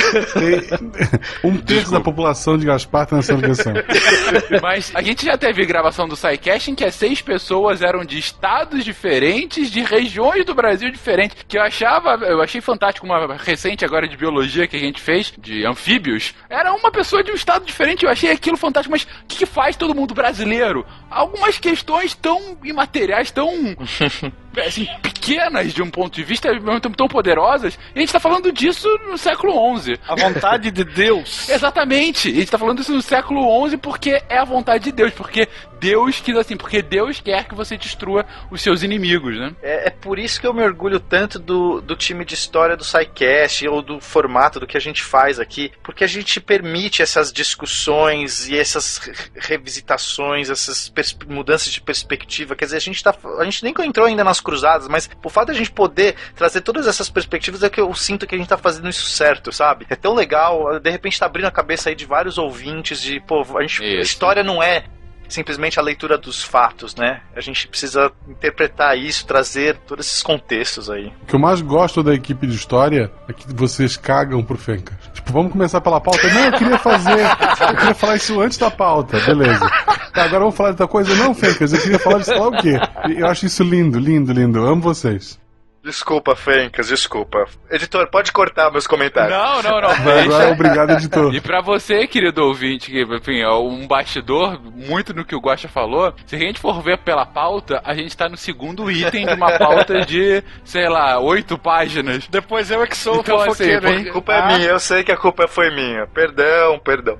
um terço da população de Gaspar tá nessa ligação. Mas a gente já teve gravação do SciCast em que as seis pessoas eram de estados diferentes, de regiões do Brasil diferentes, que eu achava, eu achei fantástico uma recente agora de biologia que a gente fez, de anfíbios. Era uma pessoa de um estado diferente, eu achei aquilo fantástico, mas o que, que faz todo mundo brasileiro? Algumas questões tão imateriais, tão assim, pequenas de um ponto de vista, ao mesmo tempo tão poderosas, e a gente tá falando disso no século XI. A vontade de Deus. Exatamente. A gente tá falando isso no século XI porque é a vontade de Deus, porque Deus quis assim, porque Deus quer que você destrua os seus inimigos, né? É, é por isso que eu me orgulho tanto do, do time de história do SciCast ou do formato do que a gente faz aqui, porque a gente permite essas discussões e essas re- revisitações, essas mudanças de perspectiva. Quer dizer, a gente, tá, a gente nem entrou ainda nas cruzadas, mas o fato de a gente poder trazer todas essas perspectivas é que eu sinto que a gente tá fazendo isso certo, sabe? É tão legal, de repente tá abrindo a cabeça aí de vários ouvintes de, pô, a, gente, Isso. história não é simplesmente a leitura dos fatos, né? A gente precisa interpretar isso, trazer todos esses contextos aí. O que eu mais gosto da equipe de história é que vocês cagam pro Fencas. Tipo, vamos começar pela pauta? Não, eu queria fazer. Eu queria falar isso antes da pauta, beleza. Tá, agora vamos falar de outra coisa? Não, Fencas, eu queria falar de lá o quê. Eu acho isso lindo, lindo, lindo. Eu amo vocês. Desculpa, Fencas, desculpa. Editor, pode cortar meus comentários. Não, não, não. Vai, obrigado, editor. E pra você, querido ouvinte, que, enfim, é um bastidor, muito no que o Guaxa falou, se a gente for ver pela pauta, a gente tá no segundo item de uma pauta de, sei lá, oito páginas. Depois eu é que sou Então, o fofoqueiro, assim, hein? A culpa é Ah, minha, eu sei que a culpa foi minha. Perdão, perdão.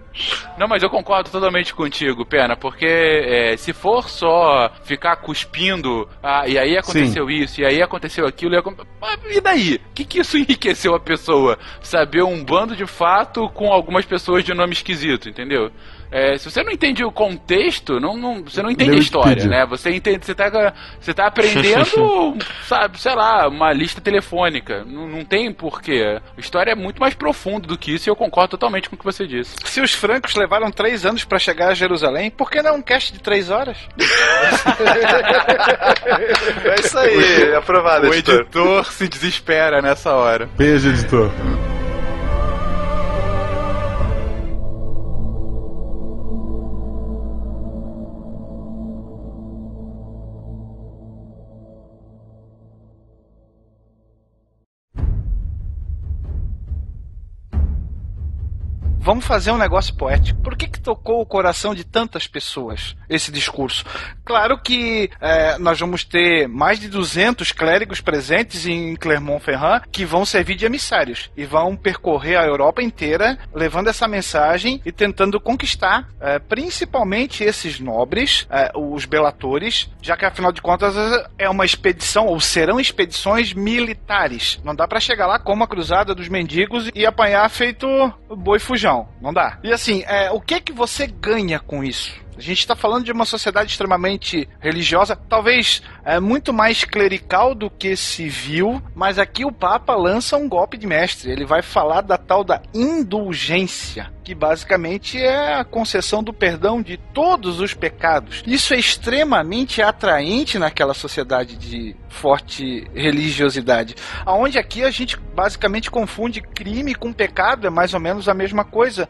Não, mas eu concordo totalmente contigo, Pena, porque é, se for só ficar cuspindo, ah, e aí aconteceu isso, e aí aconteceu aquilo, e, Ah, e daí? O que, que isso enriqueceu a pessoa? Saber um bando de fato com algumas pessoas de nome esquisito, entendeu? É, se você não entende o contexto, não, não- você não entende Lê a história, Wikipedia. né? Você entende, você tá, você tá aprendendo, sabe, sei lá, uma lista telefônica. Não, não tem porquê. A história é muito mais profunda do que isso e eu concordo totalmente com o que você disse. Se os francos levaram três anos pra chegar a Jerusalém, por que não um cast de três horas? É isso aí, aprovado, O editor. editor se desespera nessa hora. Beijo, editor. Vamos fazer um negócio poético. Por que, que tocou o coração de tantas pessoas esse discurso? Claro que é, nós vamos ter mais de 200 clérigos presentes em Clermont-Ferrand que vão servir de emissários e vão percorrer a Europa inteira levando essa mensagem e tentando conquistar é, principalmente esses nobres, é, os belatores, já que afinal de contas é uma expedição ou serão expedições militares. Não dá pra chegar lá como a cruzada dos mendigos e apanhar feito boi fujão. Não dá. E assim, é, o que que você ganha com isso? A gente está falando de uma sociedade extremamente religiosa, talvez é, muito mais clerical do que civil, mas aqui o Papa lança um golpe de mestre. Ele vai falar da tal da indulgência, que basicamente é a concessão do perdão de todos os pecados. Isso é extremamente atraente naquela sociedade de forte religiosidade, aonde aqui a gente basicamente confunde crime com pecado, é mais ou menos a mesma coisa.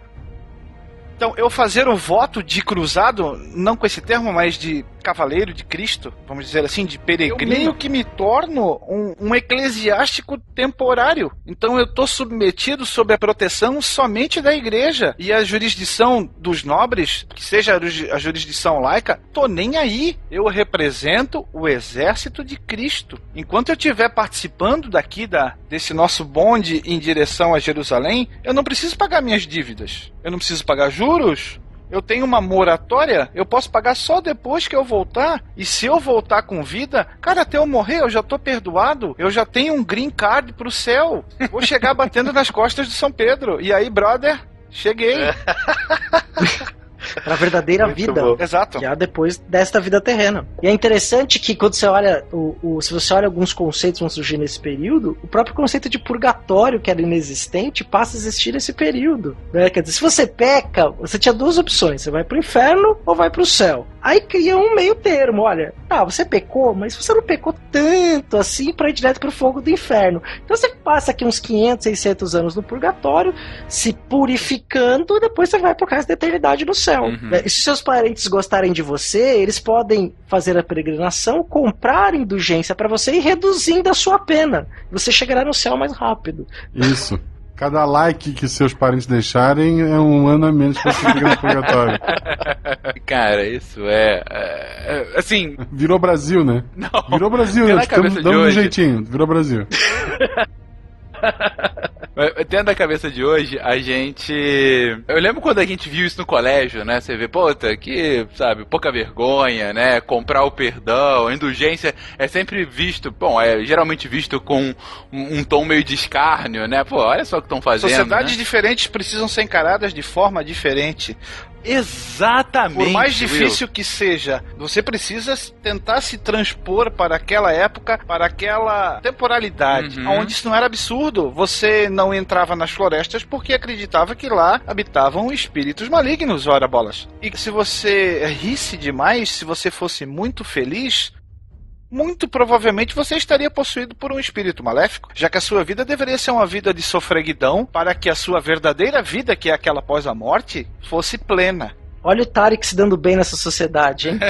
Então, eu fazer o voto de cruzado, não com esse termo, mas de cavaleiro de Cristo, vamos dizer assim, de peregrino, eu meio que me torno um, um eclesiástico temporário. Então, eu estou submetido sob a proteção somente da igreja. E a jurisdição dos nobres, que seja a juris- a jurisdição laica, tô nem aí. Eu represento o exército de Cristo. Enquanto eu estiver participando daqui da, desse nosso bonde em direção a Jerusalém, eu não preciso pagar minhas dívidas. Eu não preciso pagar juros. Eu tenho uma moratória, eu posso pagar só depois que eu voltar. E se eu voltar com vida, cara, até eu morrer eu já tô perdoado. Eu já tenho um green card pro céu. Vou chegar batendo nas costas de São Pedro. E aí, brother, cheguei. Pra verdadeira Muito vida. bom. Exato. Já depois desta vida terrena. E é interessante que quando você olha, o, o- se você olha alguns conceitos que vão surgir nesse período, o próprio conceito de purgatório, que era inexistente, passa a existir nesse período. né? Quer dizer, se você peca, você tinha duas opções: você vai pro inferno ou vai pro céu. Aí cria um meio termo, olha, tá, você pecou, mas você não pecou tanto assim para ir direto pro fogo do inferno. Então você passa aqui uns 500, 600 anos no purgatório, se purificando, e depois você vai pro resto da eternidade no céu. Uhum. E se seus parentes gostarem de você, eles podem fazer a peregrinação, comprar indulgência para você e reduzindo a sua pena. Você chegará no céu mais rápido. Isso. Cada like que seus parentes deixarem é um ano a menos pra você ficar no purgatório. Cara, isso é, é, é, Assim. Virou Brasil, né? Não. Virou Brasil, né? Estamos dando um jeitinho. Virou Brasil. Dentro da cabeça de hoje, a gente. Eu lembro quando a gente viu isso no colégio, né? Você vê, puta, que, sabe, pouca vergonha, né? Comprar o perdão, a indulgência é sempre visto, bom, é geralmente visto com um, um tom meio de escárnio, né? Pô, olha só o que estão fazendo. Sociedades né? diferentes precisam ser encaradas de forma diferente. Exatamente. Por mais Will. difícil que seja, você precisa tentar se transpor para aquela época, para aquela temporalidade, Uhum. onde isso não era absurdo. Você não entrava nas florestas porque acreditava que lá habitavam espíritos malignos, ora bolas. E se você risse demais, se você fosse muito feliz, muito provavelmente você estaria possuído por um espírito maléfico, já que a sua vida deveria ser uma vida de sofreguidão para que a sua verdadeira vida, que é aquela após a morte, fosse plena. Olha o Tarek se dando bem nessa sociedade, hein?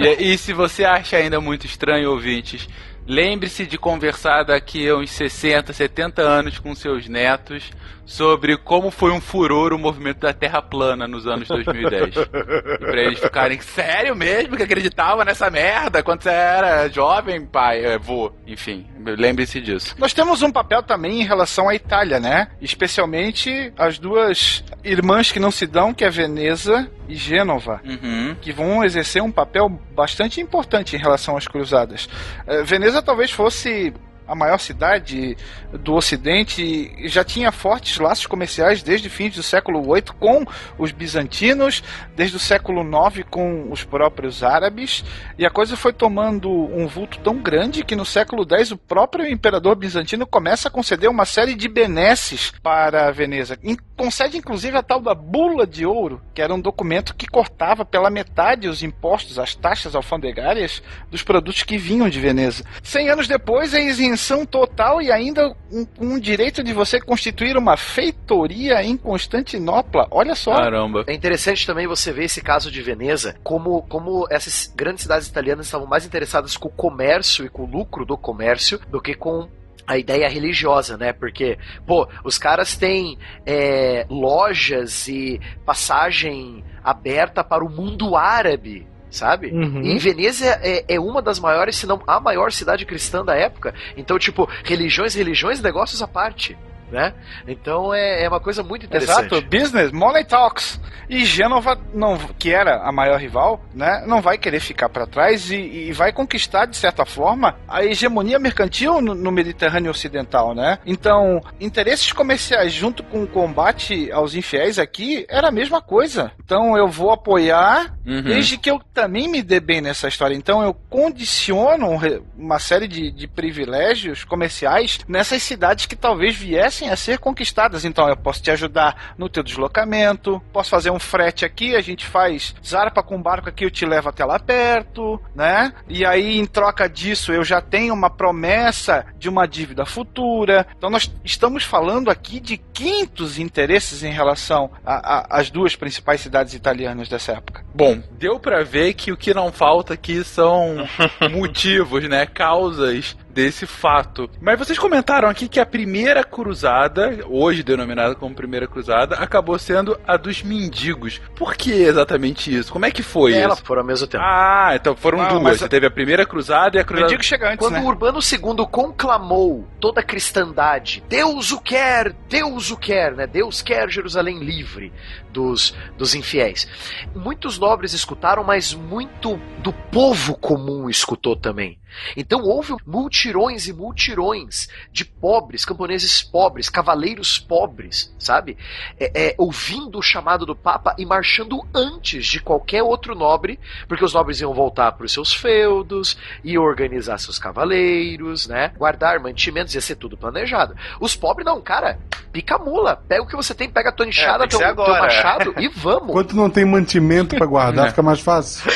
E, e se você acha ainda muito estranho, ouvintes, lembre-se de conversar daqui a uns 60, 70 anos com seus netos sobre como foi um furor o movimento da Terra plana nos anos 2010. e pra eles ficarem, sério mesmo que acreditava nessa merda quando você era jovem, pai, é, vô, enfim, lembre-se disso. Nós temos um papel também em relação à Itália, né? Especialmente as duas irmãs que não se dão, que é Veneza e Gênova. Uhum. Que vão exercer um papel bastante importante em relação às cruzadas. Eh, Veneza talvez fosse a maior cidade do Ocidente já tinha fortes laços comerciais desde fins do século VIII com os bizantinos, desde o século IX com os próprios árabes, e a coisa foi tomando um vulto tão grande que no século X o próprio imperador bizantino começa a conceder uma série de benesses para Veneza. Concede inclusive a tal da Bula de Ouro, que era um documento que cortava pela metade os impostos, as taxas alfandegárias dos produtos que vinham de Veneza. Cem anos depois, a isenção total e ainda um, um direito de você constituir uma feitoria em Constantinopla. Olha só. Caramba. É interessante também você ver esse caso de Veneza, como, como essas grandes cidades italianas estavam mais interessadas com o comércio e com o lucro do comércio do que com a ideia religiosa, né? Porque, pô, os caras têm é, lojas e passagem aberta para o mundo árabe. Sabe? Uhum. E Veneza é, é uma das maiores, se não a maior cidade cristã da época. Então, tipo, religiões, religiões, negócios à parte. Né? Então é, é uma coisa muito interessante. Exato, business, money talks. E Gênova, não, que era a maior rival, né, não vai querer ficar para trás e, e vai conquistar, de certa forma, a hegemonia mercantil no, no Mediterrâneo Ocidental, né? Então, interesses comerciais junto com o combate aos infiéis aqui era a mesma coisa. Então, eu vou apoiar Uhum. desde que eu também me dê bem nessa história. Então eu condiciono um uma série de, de privilégios comerciais nessas cidades que talvez viessem a ser conquistadas. Então eu posso te ajudar no teu deslocamento, posso fazer um frete aqui, a gente faz zarpa com barco aqui, eu te levo até lá perto, né? E aí em troca disso eu já tenho uma promessa de uma dívida futura. Então nós estamos falando aqui de quintos interesses em relação às duas principais cidades italianas dessa época. Bom, deu pra ver que o que não falta aqui são motivos, né? Causas desse fato. Mas vocês comentaram aqui que a primeira cruzada, hoje denominada como primeira cruzada, acabou sendo a dos mendigos. Por que exatamente isso? Como é que foi Elas isso? foram ao mesmo tempo. Ah, então foram Ah, duas. Você teve a primeira cruzada e a cruzada. Mendigo chega antes, Quando né? o Urbano II conclamou toda a cristandade, Deus o quer, Deus o quer, né? Deus quer Jerusalém livre dos, dos infiéis. Muitos nobres escutaram, mas muito do povo comum escutou também. Então houve multirões e multirões de pobres, camponeses pobres, cavaleiros pobres, sabe? É, é, ouvindo o chamado do Papa e marchando antes de qualquer outro nobre, porque os nobres iam voltar para os seus feudos, iam organizar seus cavaleiros, né? Guardar mantimentos, ia ser tudo planejado. Os pobres não, cara, pica a mula, pega o que você tem, pega a tua enxada, tem que teu, teu machado e vamos. Enquanto não tem mantimento pra guardar, fica mais fácil.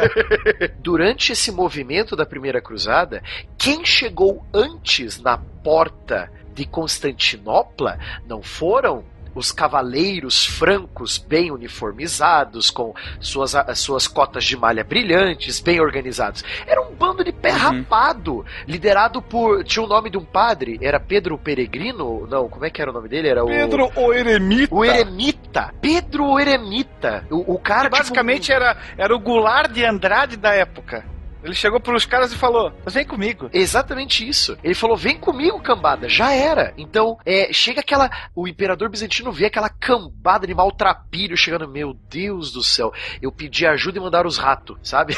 Durante esse movimento da Primeira Cruzada, quem chegou antes na porta de Constantinopla não foram os cavaleiros francos bem uniformizados, com suas, as suas cotas de malha brilhantes, bem organizados. Era um bando de pé rapado, liderado por. Tinha o nome de um padre, era Pedro Peregrino? Não, como é que era o nome dele? Era o. Pedro o Eremita. O Eremita. Pedro o Eremita. O, o cara. Que basicamente era, era o Goulart de Andrade da época. Ele chegou pros caras e falou: Vem comigo. Exatamente isso. Ele falou: vem comigo, cambada. Já era. Então, é, chega aquela. O imperador bizantino vê aquela cambada de maltrapilho chegando. Meu Deus do céu. Eu pedi ajuda e mandaram os ratos, sabe?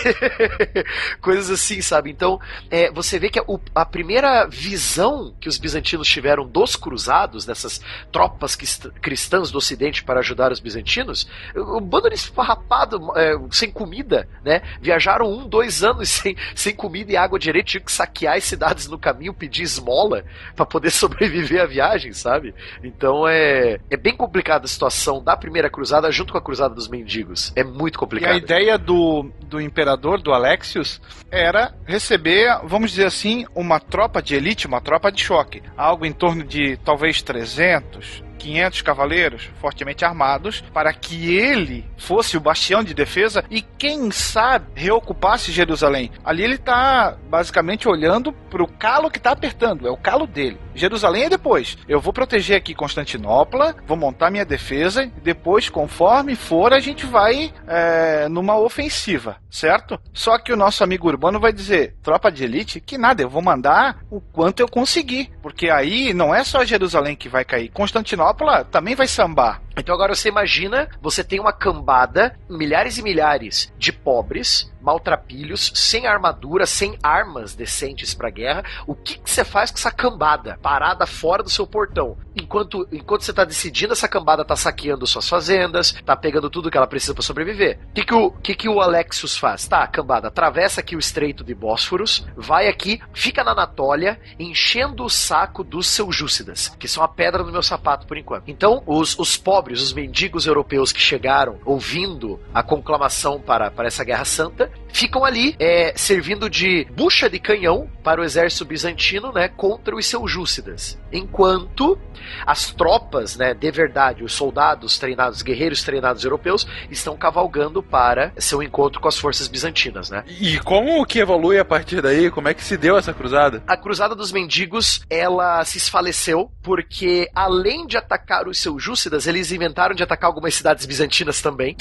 Coisas assim, sabe? Então, é, você vê que a, a primeira visão que os bizantinos tiveram dos cruzados, dessas tropas crist- cristãs do ocidente para ajudar os bizantinos, o, o bando de esfarrapado, é, sem comida, né? Viajaram um, dois anos sem, sem comida e água direito, tinham que saquear as cidades no caminho, pedir esmola para poder sobreviver à viagem, sabe? Então é, é bem complicada a situação da primeira cruzada junto com a cruzada dos mendigos. É muito E a complicado. ideia do, do imperador, do Alexius, era receber, vamos dizer assim, uma tropa de elite, uma tropa de choque. Algo em torno de talvez 300, 500 cavaleiros fortemente armados, para que ele fosse o bastião de defesa e, quem sabe, reocupasse Jerusalém. Ali ele está basicamente olhando para o calo que está apertando, é o calo dele. Jerusalém é depois. Eu vou proteger aqui Constantinopla, vou montar minha defesa, e depois, conforme for, a gente vai é, numa ofensiva, certo? Só que o nosso amigo urbano vai dizer: tropa de elite, que nada, eu vou mandar o quanto eu conseguir. Porque aí não é só Jerusalém que vai cair, Constantinopla também vai sambar. Então agora você imagina, você tem uma cambada, milhares e milhares de pobres, maltrapilhos, sem armadura, sem armas decentes pra guerra. O que, que você faz com essa cambada parada fora do seu portão? Enquanto, enquanto você tá decidindo, essa cambada tá saqueando suas fazendas, tá pegando tudo que ela precisa pra sobreviver. O que, que, o, que, que o Alexius faz? Tá, cambada, atravessa aqui o estreito de Bósforos, vai aqui, fica na Anatólia, enchendo o saco dos seljúcidas, que são a pedra no meu sapato por enquanto. Então, os, os pobres, os mendigos europeus que chegaram ouvindo a conclamação para, para essa guerra santa, ficam ali é, servindo de bucha de canhão para o exército bizantino, né, contra os seljúcidas. Enquanto as tropas, né, de verdade, os soldados treinados, guerreiros treinados europeus, estão cavalgando para seu encontro com as forças bizantinas, né? E como que evolui a partir daí? Como é que se deu essa cruzada? A Cruzada dos Mendigos, ela se esfaleceu porque, além de atacar os seljúcidas, eles inventaram de atacar algumas cidades bizantinas também.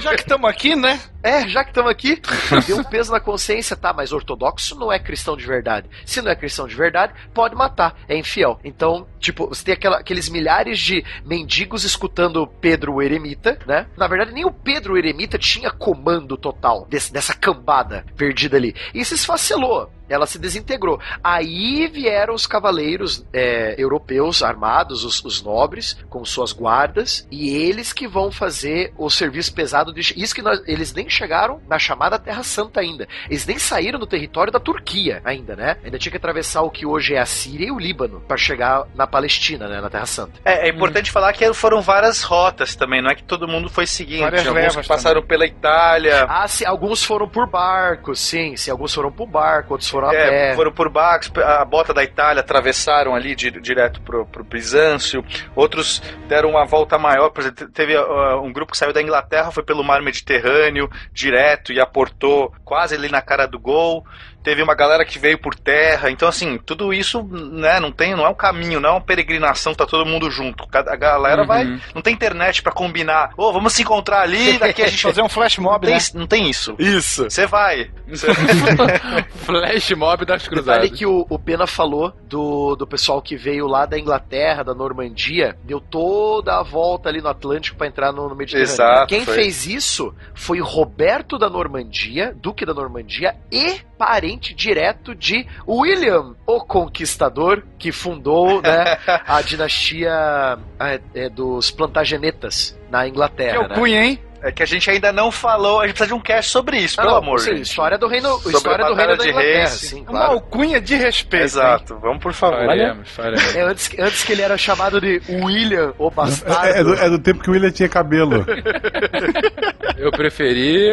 Já que estamos aqui, né? É, já que estamos aqui, deu um peso na consciência, tá? Mas ortodoxo não é cristão de verdade. Se não é cristão de verdade, pode matar, é infiel. Então, tipo, você tem aquela- aqueles milhares de mendigos escutando Pedro o Eremita, né? Na verdade, nem o Pedro o Eremita tinha comando total desse- dessa cambada perdida ali. E se esfacelou. Ela se desintegrou. Aí vieram os cavaleiros é, europeus armados, os, os nobres, com suas guardas, e eles que vão fazer o serviço pesado de. Isso que nós- eles nem chegaram na chamada Terra Santa ainda. Eles nem saíram do território da Turquia ainda, né? Ainda tinha que atravessar o que hoje é a Síria e o Líbano para chegar na Palestina, né? Na Terra Santa. É, é importante falar que foram várias rotas também, não é que todo mundo foi seguindo. Várias alguns passaram pela Itália, Ah, se alguns foram por barco, sim. Se alguns foram por barco, outros foram a é, pé. foram por Bax, a bota da Itália, atravessaram ali di- direto pro, pro Bizâncio. Outros deram uma volta maior, por exemplo, teve uh, um grupo que saiu da Inglaterra, foi pelo mar Mediterrâneo, direto, e aportou quase ali na cara do gol. Teve uma galera que veio por terra, então assim, tudo isso, né, não tem, não é um caminho, não é uma peregrinação, tá todo mundo junto. Cada- A galera Uhum. vai, não tem internet pra combinar. Ô, vamos se encontrar ali, daqui a gente Fazer um flash não mob, tem, né? não tem isso. Isso. Você vai. Você- Flash mob das Detalhe cruzadas. que o, o Pena falou do, do pessoal que veio lá da Inglaterra, da Normandia, deu toda a volta ali no Atlântico para entrar no, no Mediterrâneo. Exato, Quem foi. fez isso foi Roberto da Normandia, Duque da Normandia, e parente direto de William, o Conquistador, que fundou né, a dinastia é, é, dos Plantagenetas na Que Inglaterra. é né? Hein? É que a gente ainda não falou, a gente precisa de um cast sobre isso, Ah, pelo não, amor sim, gente. história do reino, Sobre história a do reino de Inglaterra, Reis. sim, Uma claro. alcunha de respeito. hein? Exato, vamos por favor. Faremos, faremos. É antes, que- antes que ele era chamado de William, o bastardo. É, é do, é do tempo que o William tinha cabelo. Eu preferi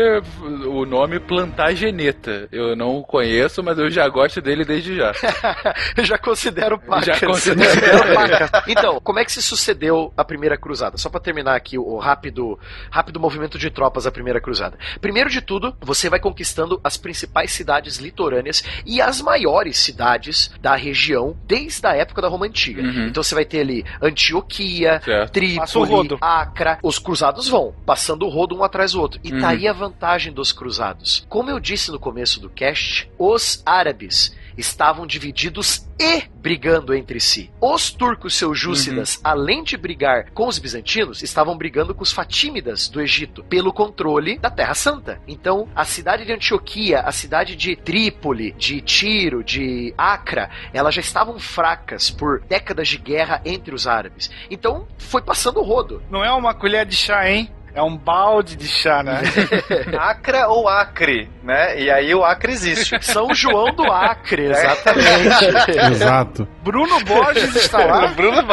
o nome Plantageneta. Eu não o conheço, mas eu já gosto dele desde já. Eu já considero paca. Já considero paca. Então, como é que se sucedeu a primeira cruzada? Só pra terminar aqui o rápido, rápido movimento de tropas da primeira cruzada. Primeiro de tudo, você vai conquistando as principais cidades litorâneas e as maiores cidades da região desde a época da Roma Antiga. Uhum. Então você vai ter ali Antioquia, Certo. Trípoli. Acra. Os cruzados vão, passando o rodo um atrás do outro. E Uhum. tá aí a vantagem dos cruzados. Como eu disse no começo do cast, os árabes estavam divididos e brigando entre si. Os turcos seljúcidas, além de brigar com os bizantinos, estavam brigando com os fatímidas do Egito pelo controle da Terra Santa. Então, a cidade de Antioquia, a cidade de Trípoli, de Tiro, de Acra, elas já estavam fracas por décadas de guerra entre os árabes. Então, foi passando o rodo. Não é uma colher de chá, hein? É um balde de chá, né? Acra ou Acre, né? E aí o Acre existe. São João do Acre, exatamente. Exato. Bruno Borges está lá. Bruno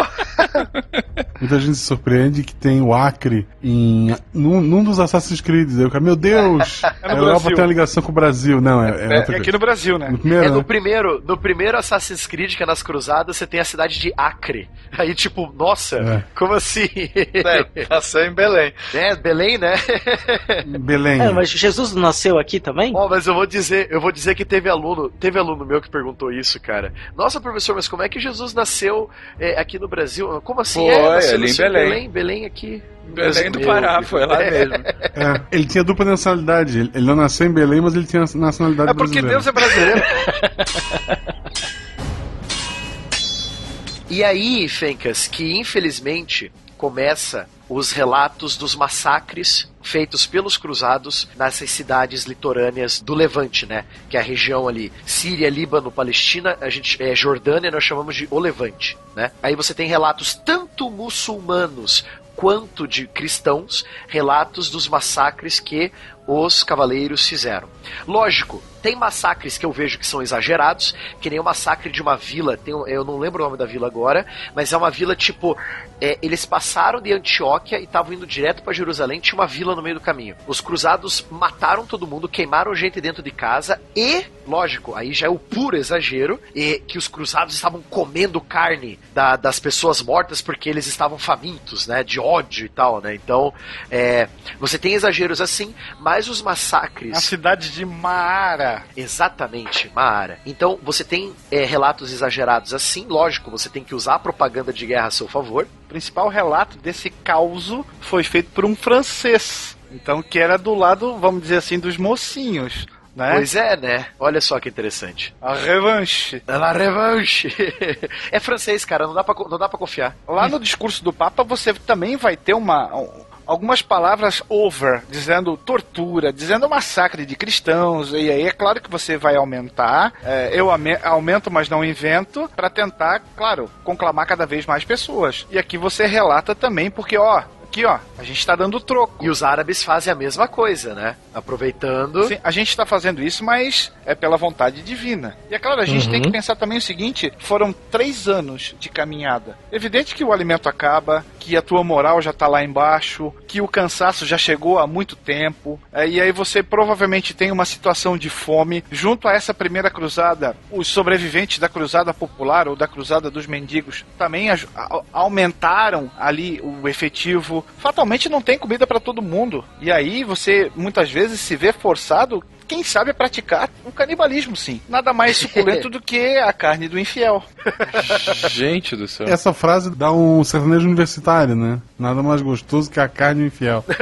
Muita gente se surpreende que tem o Acre em num, num dos Assassin's Creed. Eu, fico, meu Deus! É a Europa Brasil. tem uma ligação com o Brasil. Não, é, é outra E aqui coisa. no Brasil, né? No primeiro, É, né? no primeiro, no primeiro Assassin's Creed, que é nas cruzadas, você tem a cidade de Acre. Aí, tipo, nossa, É. como assim? É, passou em Belém. É, Belém, né? Belém. É, mas Jesus nasceu aqui também? Ó, mas eu vou dizer, eu vou dizer que teve aluno, teve aluno meu que perguntou isso, cara. Nossa, professor, mas como é que Jesus nasceu é, aqui no Brasil? Como assim? Foi, é, ali em Belém. Belém, Belém aqui. Belém do Pará, foi lá É. mesmo. É, ele tinha dupla nacionalidade. Ele, não nasceu em Belém, mas ele tinha nacionalidade É porque brasileira. Deus é brasileiro. E aí, Fencas, que infelizmente começa os relatos dos massacres feitos pelos cruzados nessas cidades litorâneas do Levante, né? Que é a região ali, Síria, Líbano, Palestina, a gente é Jordânia, nós chamamos de o Levante, né? Aí você tem relatos tanto muçulmanos quanto de cristãos, relatos dos massacres que os cavaleiros fizeram. Lógico, tem massacres que eu vejo que são exagerados, que nem o massacre de uma vila, tem, eu não lembro o nome da vila agora, mas é uma vila tipo. é, eles passaram de Antioquia e estavam indo direto para Jerusalém, tinha uma vila no meio do caminho. Os cruzados mataram todo mundo, queimaram gente dentro de casa e, lógico, aí já é o puro exagero, e que os cruzados estavam comendo carne da- das pessoas mortas porque eles estavam famintos, né? De ódio e tal, né? Então, é, você tem exageros assim, mas os massacres. A cidade de Maara. Exatamente, Maara. Então, você tem é, relatos exagerados assim, lógico, você tem que usar a propaganda de guerra a seu favor. O principal relato desse caos foi feito por um francês. Então, que era do lado, vamos dizer assim, dos mocinhos. Né? Pois é, né? Olha só que interessante. A revanche. La revanche. é francês, cara, não dá pra, não dá pra confiar. Lá no discurso do Papa você também vai ter uma. Um- Algumas palavras over, dizendo tortura, dizendo massacre de cristãos, e aí é claro que você vai aumentar. é, eu aumento, mas não invento, para tentar, claro, conclamar cada vez mais pessoas. E aqui você relata também, porque, ó, aqui, ó, a gente tá dando troco. E os árabes fazem a mesma coisa, né? Aproveitando. Sim, a gente está fazendo isso, mas é pela vontade divina. E é claro, a gente Uhum. tem que pensar também o seguinte: foram três anos de caminhada. Evidente que o alimento acaba, que a tua moral já tá lá embaixo, que o cansaço já chegou há muito tempo. é, e aí você provavelmente tem uma situação de fome. Junto a essa primeira cruzada, os sobreviventes da cruzada popular ou da cruzada dos mendigos também aumentaram ali o efetivo. Fatalmente não tem comida para todo mundo. E aí você muitas vezes se vê forçado, quem sabe, a praticar o canibalismo, sim. Nada mais suculento do que a carne do infiel. Gente do céu. Essa frase dá um sertanejo universitário, né? Nada mais gostoso que a carne infiel.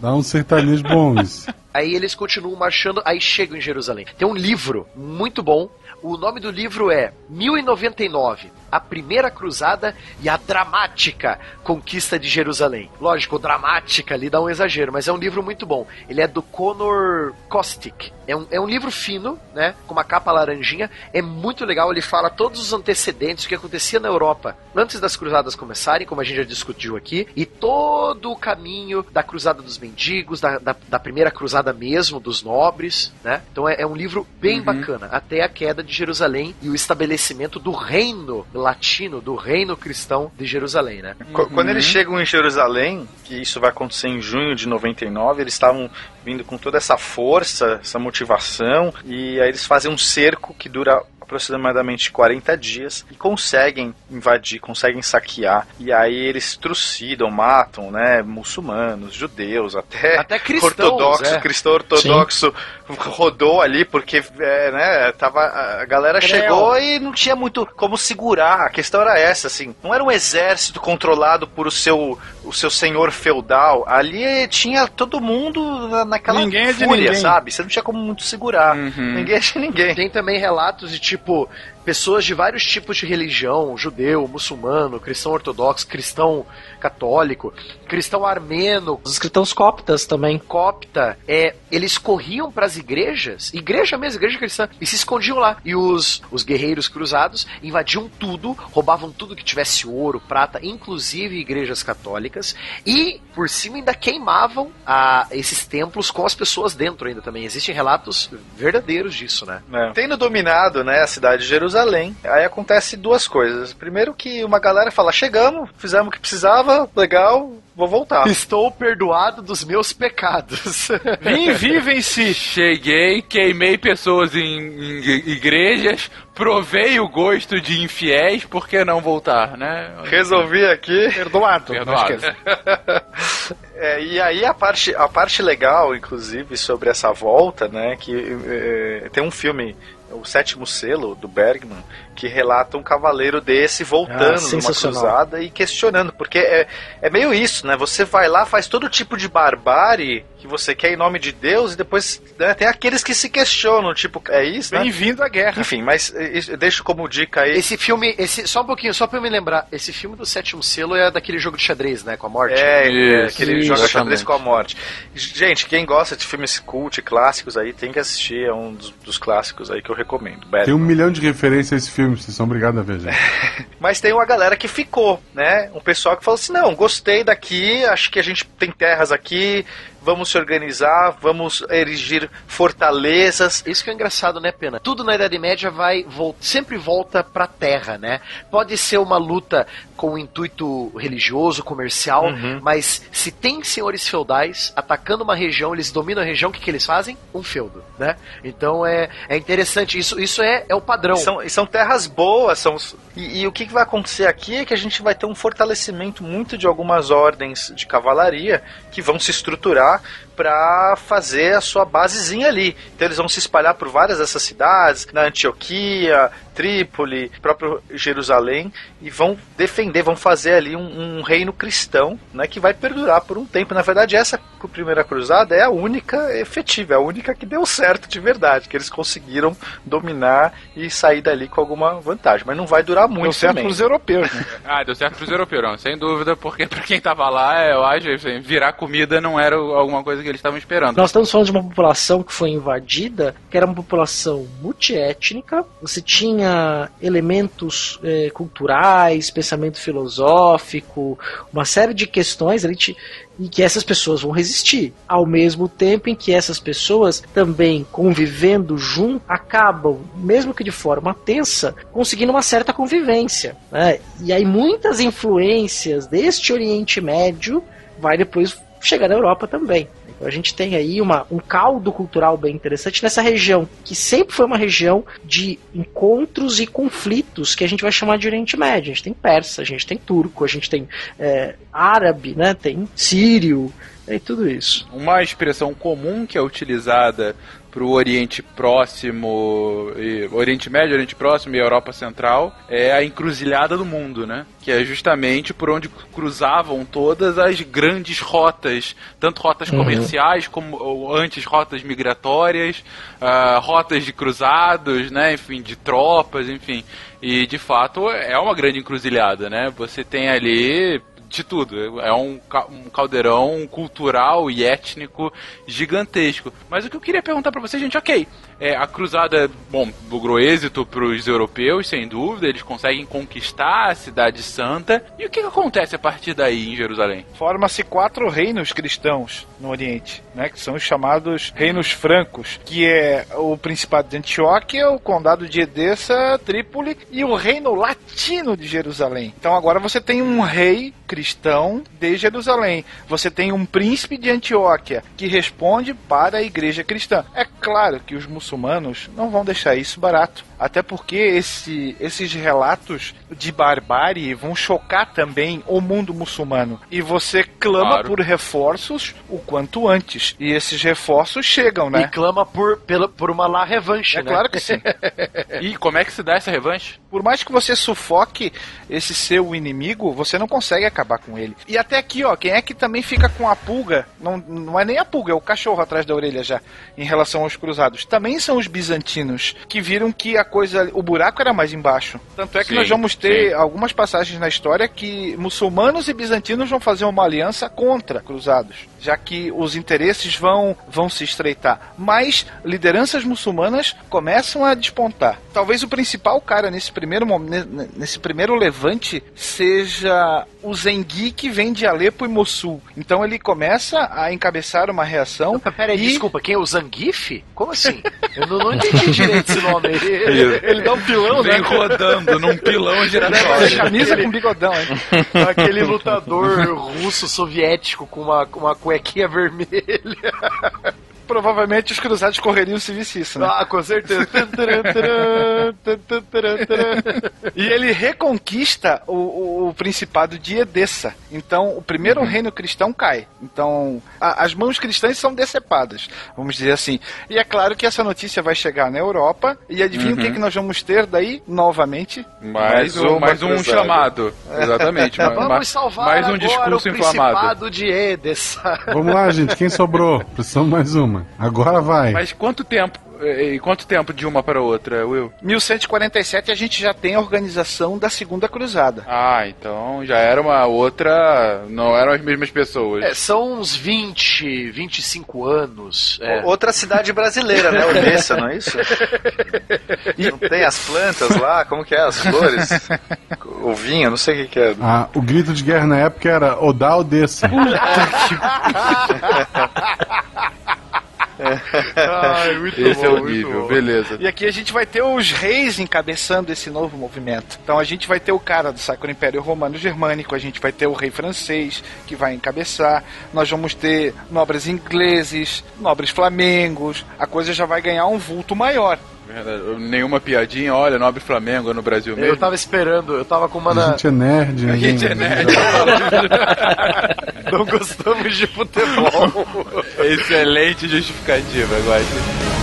dá um sertanejo bom isso. Aí eles continuam marchando, aí chegam em Jerusalém. Tem um livro muito bom. O nome do livro é 1099. A Primeira Cruzada e a Dramática Conquista de Jerusalém. Lógico, dramática ali dá um exagero, mas é um livro muito bom. Ele é do Conor Kostick. É um, é um livro fino, né? Com uma capa laranjinha. É muito legal. Ele fala todos os antecedentes, o que acontecia na Europa antes das cruzadas começarem, como a gente já discutiu aqui, e todo o caminho da cruzada dos mendigos, da, da, da primeira cruzada mesmo, dos nobres, né? Então é, é um livro bem Uhum. bacana. Até a queda de Jerusalém e o estabelecimento do reino latino, do reino cristão de Jerusalém, né? Qu- Quando eles chegam em Jerusalém, que isso vai acontecer em junho de 99, eles estavam vindo com toda essa força, essa motivação, e aí eles fazem um cerco que dura aproximadamente 40 dias e conseguem invadir, conseguem saquear, e aí eles trucidam, matam, né, muçulmanos, judeus, até, Até cristãos, ortodoxo, é. cristão ortodoxo rodou ali porque, é, né, tava, a galera chegou e não tinha muito como segurar. A questão era essa, assim, não era um exército controlado por o seu, o seu senhor feudal. Ali tinha todo mundo na- naquela Ninguém é de fúria, ninguém. sabe? Você não tinha como muito segurar. Uhum. Ninguém é de ninguém. Tem também relatos de tipo pessoas de vários tipos de religião, judeu, muçulmano, cristão ortodoxo, cristão católico, cristão armeno, Os cristãos coptas também. copta, é, eles corriam para as igrejas, igreja mesmo, igreja cristã, e se escondiam lá. E os, os guerreiros cruzados invadiam tudo, roubavam tudo que tivesse ouro, prata, inclusive igrejas católicas, e por cima ainda queimavam a, esses templos com as pessoas dentro ainda também. Existem relatos verdadeiros disso, né? É. Tendo dominado né, a cidade de Jerusalém, aí acontece duas coisas. Primeiro que uma galera fala, chegamos, fizemos o que precisava, legal, vou voltar. Estou perdoado dos meus pecados. Vim, vivem-se. Cheguei, queimei pessoas em, em igrejas, provei o gosto de infiéis, por que não voltar, né? Resolvi aqui. Perdoado. Perdoado. É, e aí a parte, a parte legal, inclusive, sobre essa volta, né, que é, tem um filme, O Sétimo Selo, do Bergman, que relata um cavaleiro desse Ah, voltando numa sensacional. cruzada e questionando, porque é, é meio isso, né, você vai lá, faz todo tipo de barbárie que você quer em nome de Deus e depois né, tem aqueles que se questionam, tipo, é isso, né? Bem-vindo à guerra. Enfim, mas eh, isso- eu deixo como dica aí. Esse filme, esse, só um pouquinho, só pra eu me lembrar, esse filme do sétimo selo é daquele jogo de xadrez, né? Com a morte. É, é, Isso, que ele isso, joga xadrez exatamente. com a morte. Gente, quem gosta de filmes cult, clássicos aí, tem que assistir, é um dos, dos clássicos aí que eu recomendo. Batman. Tem um milhão de referências a esse filme, vocês são obrigados a ver, gente. Mas tem uma galera que ficou, né? Um pessoal que falou assim: não, gostei daqui, acho que a gente tem terras aqui, vamos se organizar, vamos erigir fortalezas. Isso que é engraçado, né, Pena? Tudo na Idade Média vai vol- sempre volta pra terra, né? Pode ser uma luta com um intuito religioso, comercial, Uhum. mas se tem senhores feudais atacando uma região, eles dominam a região, o que, que eles fazem? Um feudo, né? Então é, é interessante, isso, isso é, é o padrão. E são, e são terras boas, são, e, e o que que vai acontecer aqui é que a gente vai ter um fortalecimento muito de algumas ordens de cavalaria que vão se estruturar lá, para fazer a sua basezinha ali. Então eles vão se espalhar por várias dessas cidades, na Antioquia, Trípoli, próprio Jerusalém, e vão defender, vão fazer ali um, um reino cristão, né, que vai perdurar por um tempo. Na verdade, essa primeira cruzada é a única efetiva, é a única que deu certo de verdade, que eles conseguiram dominar e sair dali com alguma vantagem. Mas não vai durar muito Deu certo também. pros europeus, né? Ah, deu certo pros europeus, não, sem dúvida, porque pra quem tava lá, eu acho assim, virar comida não era alguma coisa que eles estavam esperando. Nós estamos falando de uma população que foi invadida, que era uma população multiétnica. Você tinha elementos eh, culturais, pensamento filosófico, uma série de questões ali te- e que essas pessoas vão resistir. Ao mesmo tempo em que essas pessoas também convivendo junto acabam, mesmo que de forma tensa, conseguindo uma certa convivência. né? E aí muitas influências deste Oriente Médio vai depois chegar na Europa também. A gente tem aí uma, um caldo cultural bem interessante nessa região, que sempre foi uma região de encontros e conflitos que a gente vai chamar de Oriente Médio. A gente tem persa, a gente tem turco, a gente tem é, árabe, né? tem sírio, e tudo isso. Uma expressão comum que é utilizada pro Oriente Próximo, e, Oriente Médio, Oriente Próximo e Europa Central, é a encruzilhada do mundo, né? Que é justamente por onde cruzavam todas as grandes rotas, tanto rotas Uhum. comerciais como antes rotas migratórias, ah, rotas de cruzados, né? Enfim, de tropas, enfim. E de fato é uma grande encruzilhada, né? Você tem ali de tudo. É um, um caldeirão cultural e étnico gigantesco. Mas o que eu queria perguntar pra vocês, gente, ok. É, a cruzada, bom, logrou êxito pros europeus, sem dúvida. Eles conseguem conquistar a Cidade Santa. E o que, que acontece a partir daí em Jerusalém? Forma-se quatro reinos cristãos no Oriente, né, que são os chamados reinos francos, que é o Principado de Antioquia, o Condado de Edessa, Trípoli e o Reino Latino de Jerusalém. Então agora você tem um rei cristão de Jerusalém. Você tem um príncipe de Antioquia que responde para a igreja cristã. É claro que os muçulmanos não vão deixar isso barato. Até porque esse- esses relatos de barbárie vão chocar também o mundo muçulmano. E você clama Claro. por reforços o quanto antes. E esses reforços chegam, né? E clama por, pela, por uma lá revanche, É né? claro que sim. E como é que se dá essa revanche? Por mais que você sufoque esse seu inimigo, você não consegue acabar com ele. E até aqui, ó, quem é que também fica com a pulga? Não, não é nem a pulga, é o cachorro atrás da orelha já, em relação aos cruzados. Também são os bizantinos, que viram que a coisa, o buraco era mais embaixo. Tanto é que Sim, nós vamos ter sim. algumas passagens na história que muçulmanos e bizantinos vão fazer uma aliança contra cruzados, já que os interesses vão, vão se estreitar. Mas lideranças muçulmanas começam a despontar. Talvez o principal cara nesse primeiro momento, nesse primeiro levante, seja o Zengui que vem de Alepo e Mossul. Então ele começa a encabeçar uma reação. Peraí, e desculpa, quem é o Zangief? Como assim? Eu não, não entendi direito esse nome. Ele, ele dá um pilão, né? Vem rodando num pilão Leva giratório. camisa com bigodão, hein? Aquele lutador russo soviético com uma, com uma cuequinha vermelha. Provavelmente os cruzados correriam se visse isso, né? Ah, com certeza. E ele reconquista o, o- o principado de Edessa. Então, o primeiro reino cristão cai. Então, a- as mãos cristãs são decepadas, vamos dizer assim. E é claro que essa notícia vai chegar na Europa. E adivinha o que, que nós vamos ter daí? Novamente. Mais, um, uma mais um cruzada. chamado. Exatamente. ma- ma- Vamos salvar mais um agora discurso o inflamado. Principado de Edessa. Vamos lá, gente. Quem sobrou? Precisamos mais uma. Agora vai. Mas quanto tempo? E quanto tempo de uma para outra, Will? 1147 a gente já tem a organização da Segunda Cruzada. Ah, então já era uma outra. Não eram as mesmas pessoas. É, são uns 20, 25 anos. É. Outra cidade brasileira, né? Odessa, não é isso? Não tem as plantas lá? Como que é? As flores? O vinho, não sei o que, que é. Ah, o grito de guerra na época era Odá ou desça. Ai, muito Esse é o nível, beleza. E aqui a gente vai ter os reis encabeçando esse novo movimento. Então a gente vai ter o cara do Sacro Império Romano Germânico, a gente vai ter o rei francês que vai encabeçar, nós vamos ter nobres ingleses, nobres flamengos, a coisa já vai ganhar um vulto maior. Verdade. Nenhuma piadinha, olha, Nobre Flamengo no Brasil mesmo. Eu tava esperando, eu tava com uma A na... gente é nerd, A ninguém- gente é nerd. Não gostamos de futebol. Excelente justificativa, gosto.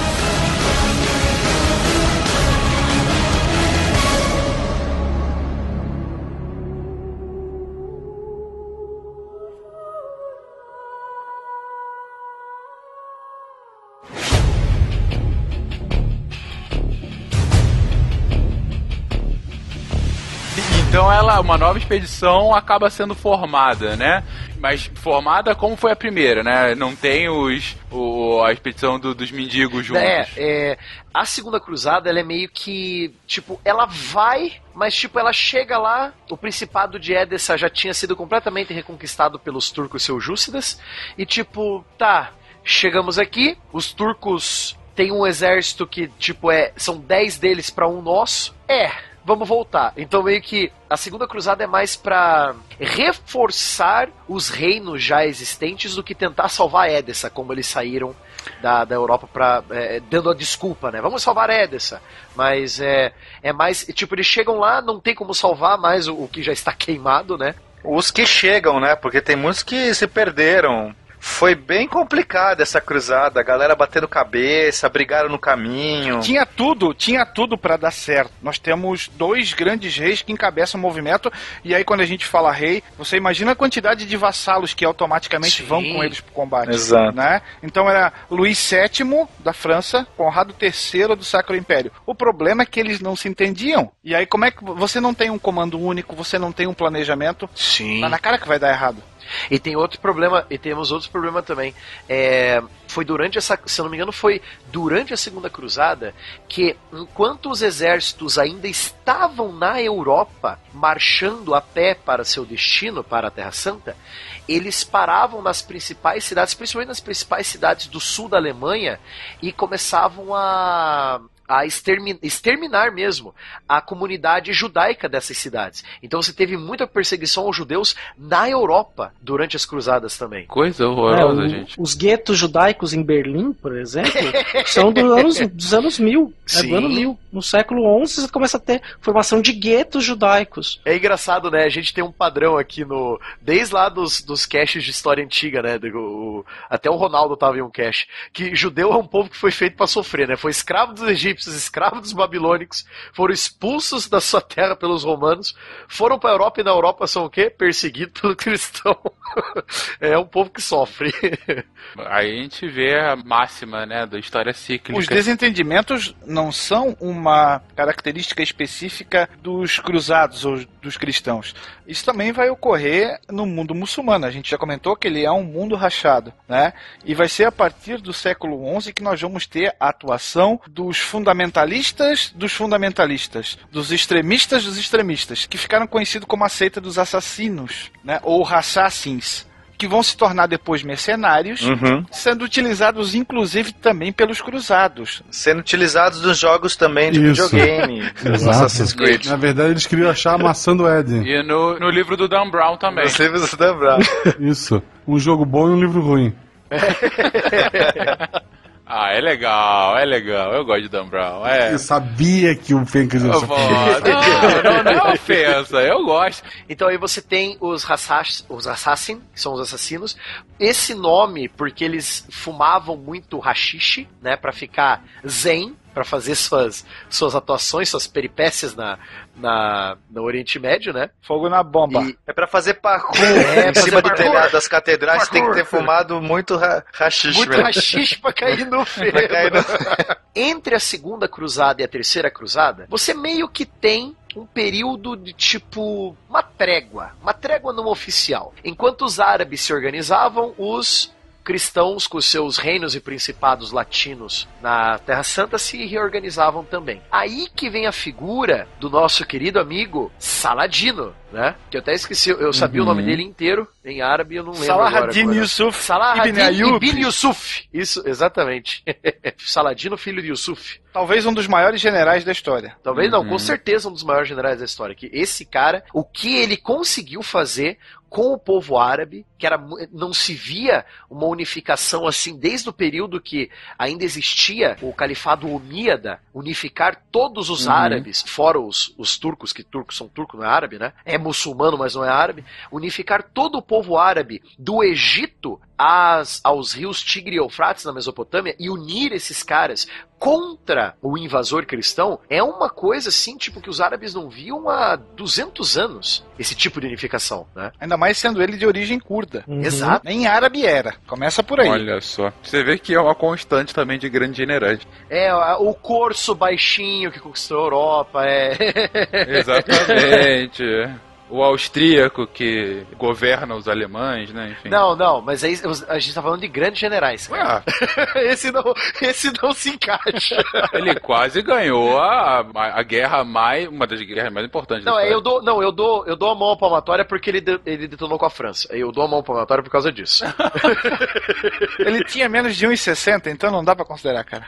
Ela, uma nova expedição acaba sendo formada, né? Mas formada como foi a primeira, né? Não tem os o, a expedição do- dos mendigos juntos. É, é, a segunda cruzada, ela é meio que, tipo, ela vai, mas tipo, ela chega lá, o principado de Edessa já tinha sido completamente reconquistado pelos turcos seljúcidas, e tipo, tá, chegamos aqui, os turcos têm um exército que, tipo, é, são 10 deles pra um nosso, é, vamos voltar. Então meio que a segunda cruzada é mais pra reforçar os reinos já existentes do que tentar salvar Edessa, como eles saíram da, da Europa para dando a desculpa, né? Vamos salvar Edessa. Mas é, é mais. Tipo, eles chegam lá, não tem como salvar mais o, o que já está queimado, né? Os que chegam, né? Porque tem muitos que se perderam Foi bem complicada essa cruzada, a galera batendo cabeça, brigaram no caminho. Tinha tudo, tinha tudo para dar certo. Nós temos dois grandes reis que encabeçam o movimento, e aí quando a gente fala rei, você imagina a quantidade de vassalos que automaticamente Sim. vão com eles pro combate. Exato. Né? Então era Luís VII da França, Conrado III do Sacro Império. O problema é que eles não se entendiam. E aí como é que você não tem um comando único, você não tem um planejamento? Sim. Tá na cara que vai dar errado. E tem outro problema, e temos outros problemas também. É, foi durante essa, se eu não me engano, foi durante a Segunda Cruzada que, enquanto os exércitos ainda estavam na Europa, marchando a pé para seu destino, para a Terra Santa, eles paravam nas principais cidades, principalmente nas principais cidades do sul da Alemanha, e começavam a a extermi- exterminar mesmo a comunidade judaica dessas cidades. Então você teve muita perseguição aos judeus na Europa durante as cruzadas também. Coisa É, horrorosa, o- gente. Os guetos judaicos em Berlim, por exemplo, são do anos, dos anos mil. É Sim. do ano mil. No século XI você começa a ter formação de guetos judaicos. É engraçado, né? A gente tem um padrão aqui no. Desde lá dos, dos caches de história antiga, né? Do- o- até o Ronaldo tava em um cache. Que judeu é um povo que foi feito pra sofrer, né? Foi escravo dos egípcios, escravo dos babilônicos, foram expulsos da sua terra pelos romanos, foram pra Europa e na Europa são o quê? Perseguidos pelo cristão. é um povo que sofre. Aí a gente vê a máxima, né, da história cíclica. Os desentendimentos não são uma característica específica dos cruzados ou dos cristãos. Isso também vai ocorrer no mundo muçulmano. A gente já comentou que ele é um mundo rachado, né? E vai ser a partir do século XI que nós vamos ter a atuação dos fundamentalistas dos fundamentalistas, dos extremistas dos extremistas, que ficaram conhecidos como a seita dos assassinos, né? Ou assassins. Que vão se tornar depois mercenários, Uhum. sendo utilizados inclusive também pelos cruzados. Sendo utilizados nos jogos também de Isso. videogame. Assassin's Creed. Na verdade, eles queriam achar a maçã do Éden. E no, no livro do Dan Brown também. Os livros da Brown. Isso. Um jogo bom e um livro ruim. Ah, é legal, é legal. Eu gosto de Dan Brown. É. Eu sabia que o Fencas ia Eu vou- Não, não, não é ofensa, eu gosto. Então aí você tem os, os assassin, que são os assassinos. Esse nome, porque eles fumavam muito rachixe, né, Pra ficar zen, pra fazer suas, suas atuações, suas peripécias na, na, no Oriente Médio, né? Fogo na bomba. E- É pra fazer parkour É, em fazer cima do parkour. telhado das catedrais, tem que ter Parkour. fumado muito ra rachixe. muito velho. rachixe pra cair no ferro. Pra cair no- Entre a segunda cruzada e a terceira cruzada, você meio que tem um período de tipo uma trégua, uma trégua não oficial. Enquanto os árabes se organizavam, os cristãos com seus reinos e principados latinos na Terra Santa se reorganizavam também. Aí que vem a figura do nosso querido amigo Saladino, né? Que eu até esqueci, eu sabia o nome dele inteiro em árabe, eu não lembro agora. Qual era. Yusuf Salahaddin Ibn Ayyub. Ibn Yusuf. Isso, exatamente. Saladino, filho de Yusuf. Talvez um dos maiores generais da história. Talvez não, Uhum. com certeza um dos maiores generais da história. Que esse cara, o que ele conseguiu fazer com o povo árabe, que era, não se via uma unificação assim desde o período que ainda existia o califado omíada, unificar todos os Uhum. árabes, fora os, os turcos, que turcos são turcos, não é árabe, né? É muçulmano, mas não é árabe. Unificar todo o povo árabe do Egito às, aos rios Tigre e Eufrates na Mesopotâmia e unir esses caras contra o invasor cristão é uma coisa assim, tipo, que os árabes não viam há 200 anos, esse tipo de unificação, né? Ainda mais sendo ele de origem curda. Uhum. Exato. Nem árabe era. Começa por aí. Olha só. Você vê que é uma constante também de grandes generais. É, o corso baixinho que conquistou a Europa, é... Exatamente. o austríaco que governa os alemães, né? Enfim. Não, não, mas aí a gente tá falando de grandes generais. cara. Ué, esse, não, esse não se encaixa. ele quase ganhou a, a guerra mais. uma das guerras mais importantes Não, é, eu dou, não, eu dou, eu dou a mão palmatória porque ele, de- ele detonou com a França. Eu dou a mão palmatória por causa disso. Ele tinha menos de 1,60, então não dá pra considerar, cara.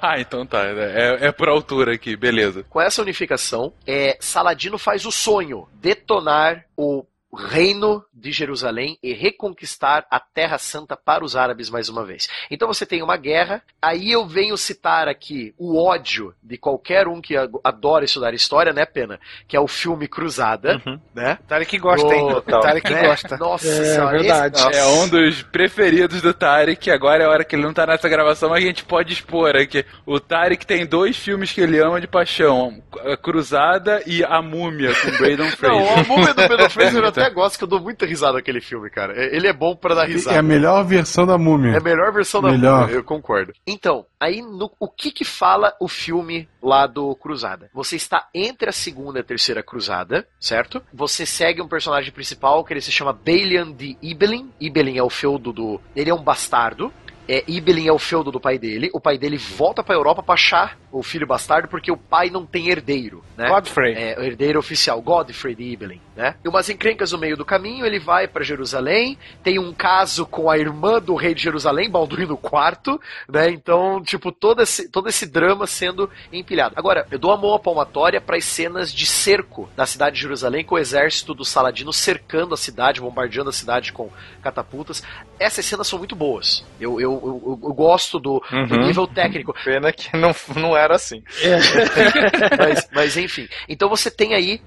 ah, então tá. É, é por altura aqui, beleza. Com essa unificação, é, Saladino faz o sonho detonar o reino de Jerusalém e reconquistar a Terra Santa para os árabes mais uma vez. Então você tem uma guerra, aí eu venho citar aqui o ódio de qualquer um que adora estudar história, né, Pena? Que é o filme Cruzada, né? Tarek gosta, hein? Tarek né? gosta. Nossa É, senhora, verdade. esse- É um dos preferidos do Tarek. Agora é a hora que ele não tá nessa gravação, mas a gente pode expor aqui. O Tarek tem dois filmes que ele ama de paixão: A Cruzada e A Múmia, com Braden Não, Fraser. o Múmia do Pedro Fraser eu até gosto, que eu dou muita risada naquele filme, cara. É- Ele é bom pra dar É a risada. melhor versão da múmia. É a melhor versão da Melhor. Múmia, eu concordo. Então, aí no- o que que fala o filme lá do Cruzada? Você está entre a segunda e a terceira Cruzada, certo? Você segue um personagem principal que ele se chama Balian de Ibelin. Ibelin é o feudo do... Ele é um bastardo. É, Ibelin é o feudo do pai dele. O pai dele volta pra Europa pra achar o filho bastardo porque o pai não tem herdeiro, né? Godfrey. É, o herdeiro oficial, Godfrey de Ibelin, né? E umas encrencas no meio do caminho, ele vai pra Jerusalém, tem um caso com a irmã do rei de Jerusalém, Balduino IV, né? Então, tipo, todo esse, todo esse drama sendo empilhado. Agora, eu dou a mão à palmatória para as cenas de cerco da cidade de Jerusalém, com o exército do Saladino cercando a cidade, bombardeando a cidade com catapultas. Essas cenas são muito boas. Eu, eu, eu, eu gosto do, do Uhum. nível técnico. Pena que não, não era assim. mas, mas enfim. Então você tem aí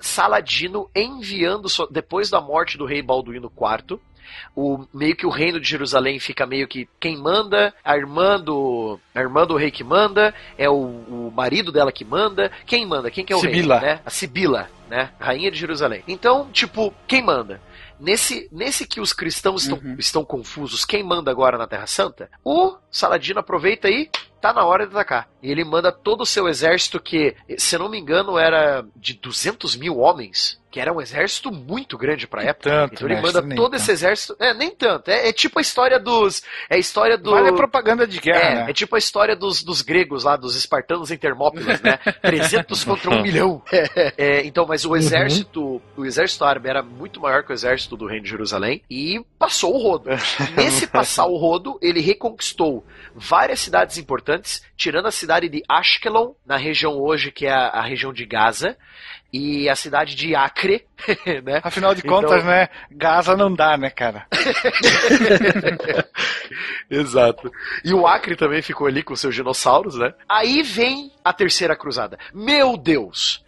Saladino enviando, depois da morte do rei Balduíno IV, o, meio que o reino de Jerusalém fica meio que quem manda, a irmã do, a irmã do rei que manda, é o, o marido dela que manda, quem manda? Quem que é o Sibila. rei? Né? A Sibila, né? Rainha de Jerusalém. Então, tipo, quem manda? Nesse, nesse que os cristãos estão, Uhum. estão confusos, quem manda agora na Terra Santa? O Saladino aproveita e tá na hora de atacar. E ele manda todo o seu exército, que, se não me engano, era de 200 mil homens, que era um exército muito grande pra época. tanto, então ele né? manda todo tanto. esse exército. É, nem tanto. É, é tipo a história dos. É a história do. Vale a propaganda de guerra, É, né? é tipo a história dos, dos gregos lá, dos espartanos em Termópilas, né? 300 contra 1 milhão. É, então, mas o exército, o exército árabe era muito maior que o exército do reino de Jerusalém e passou o rodo. Nesse passar o rodo, ele reconquistou várias cidades importantes, tirando a cidade de Ashkelon, na região hoje que é a, a região de Gaza, e a cidade de Acre, né? Afinal de Então- contas, né? Gaza não dá, né, cara? Exato. E o Acre também ficou ali com seus dinossauros, né? Aí vem a terceira cruzada. Meu Deus!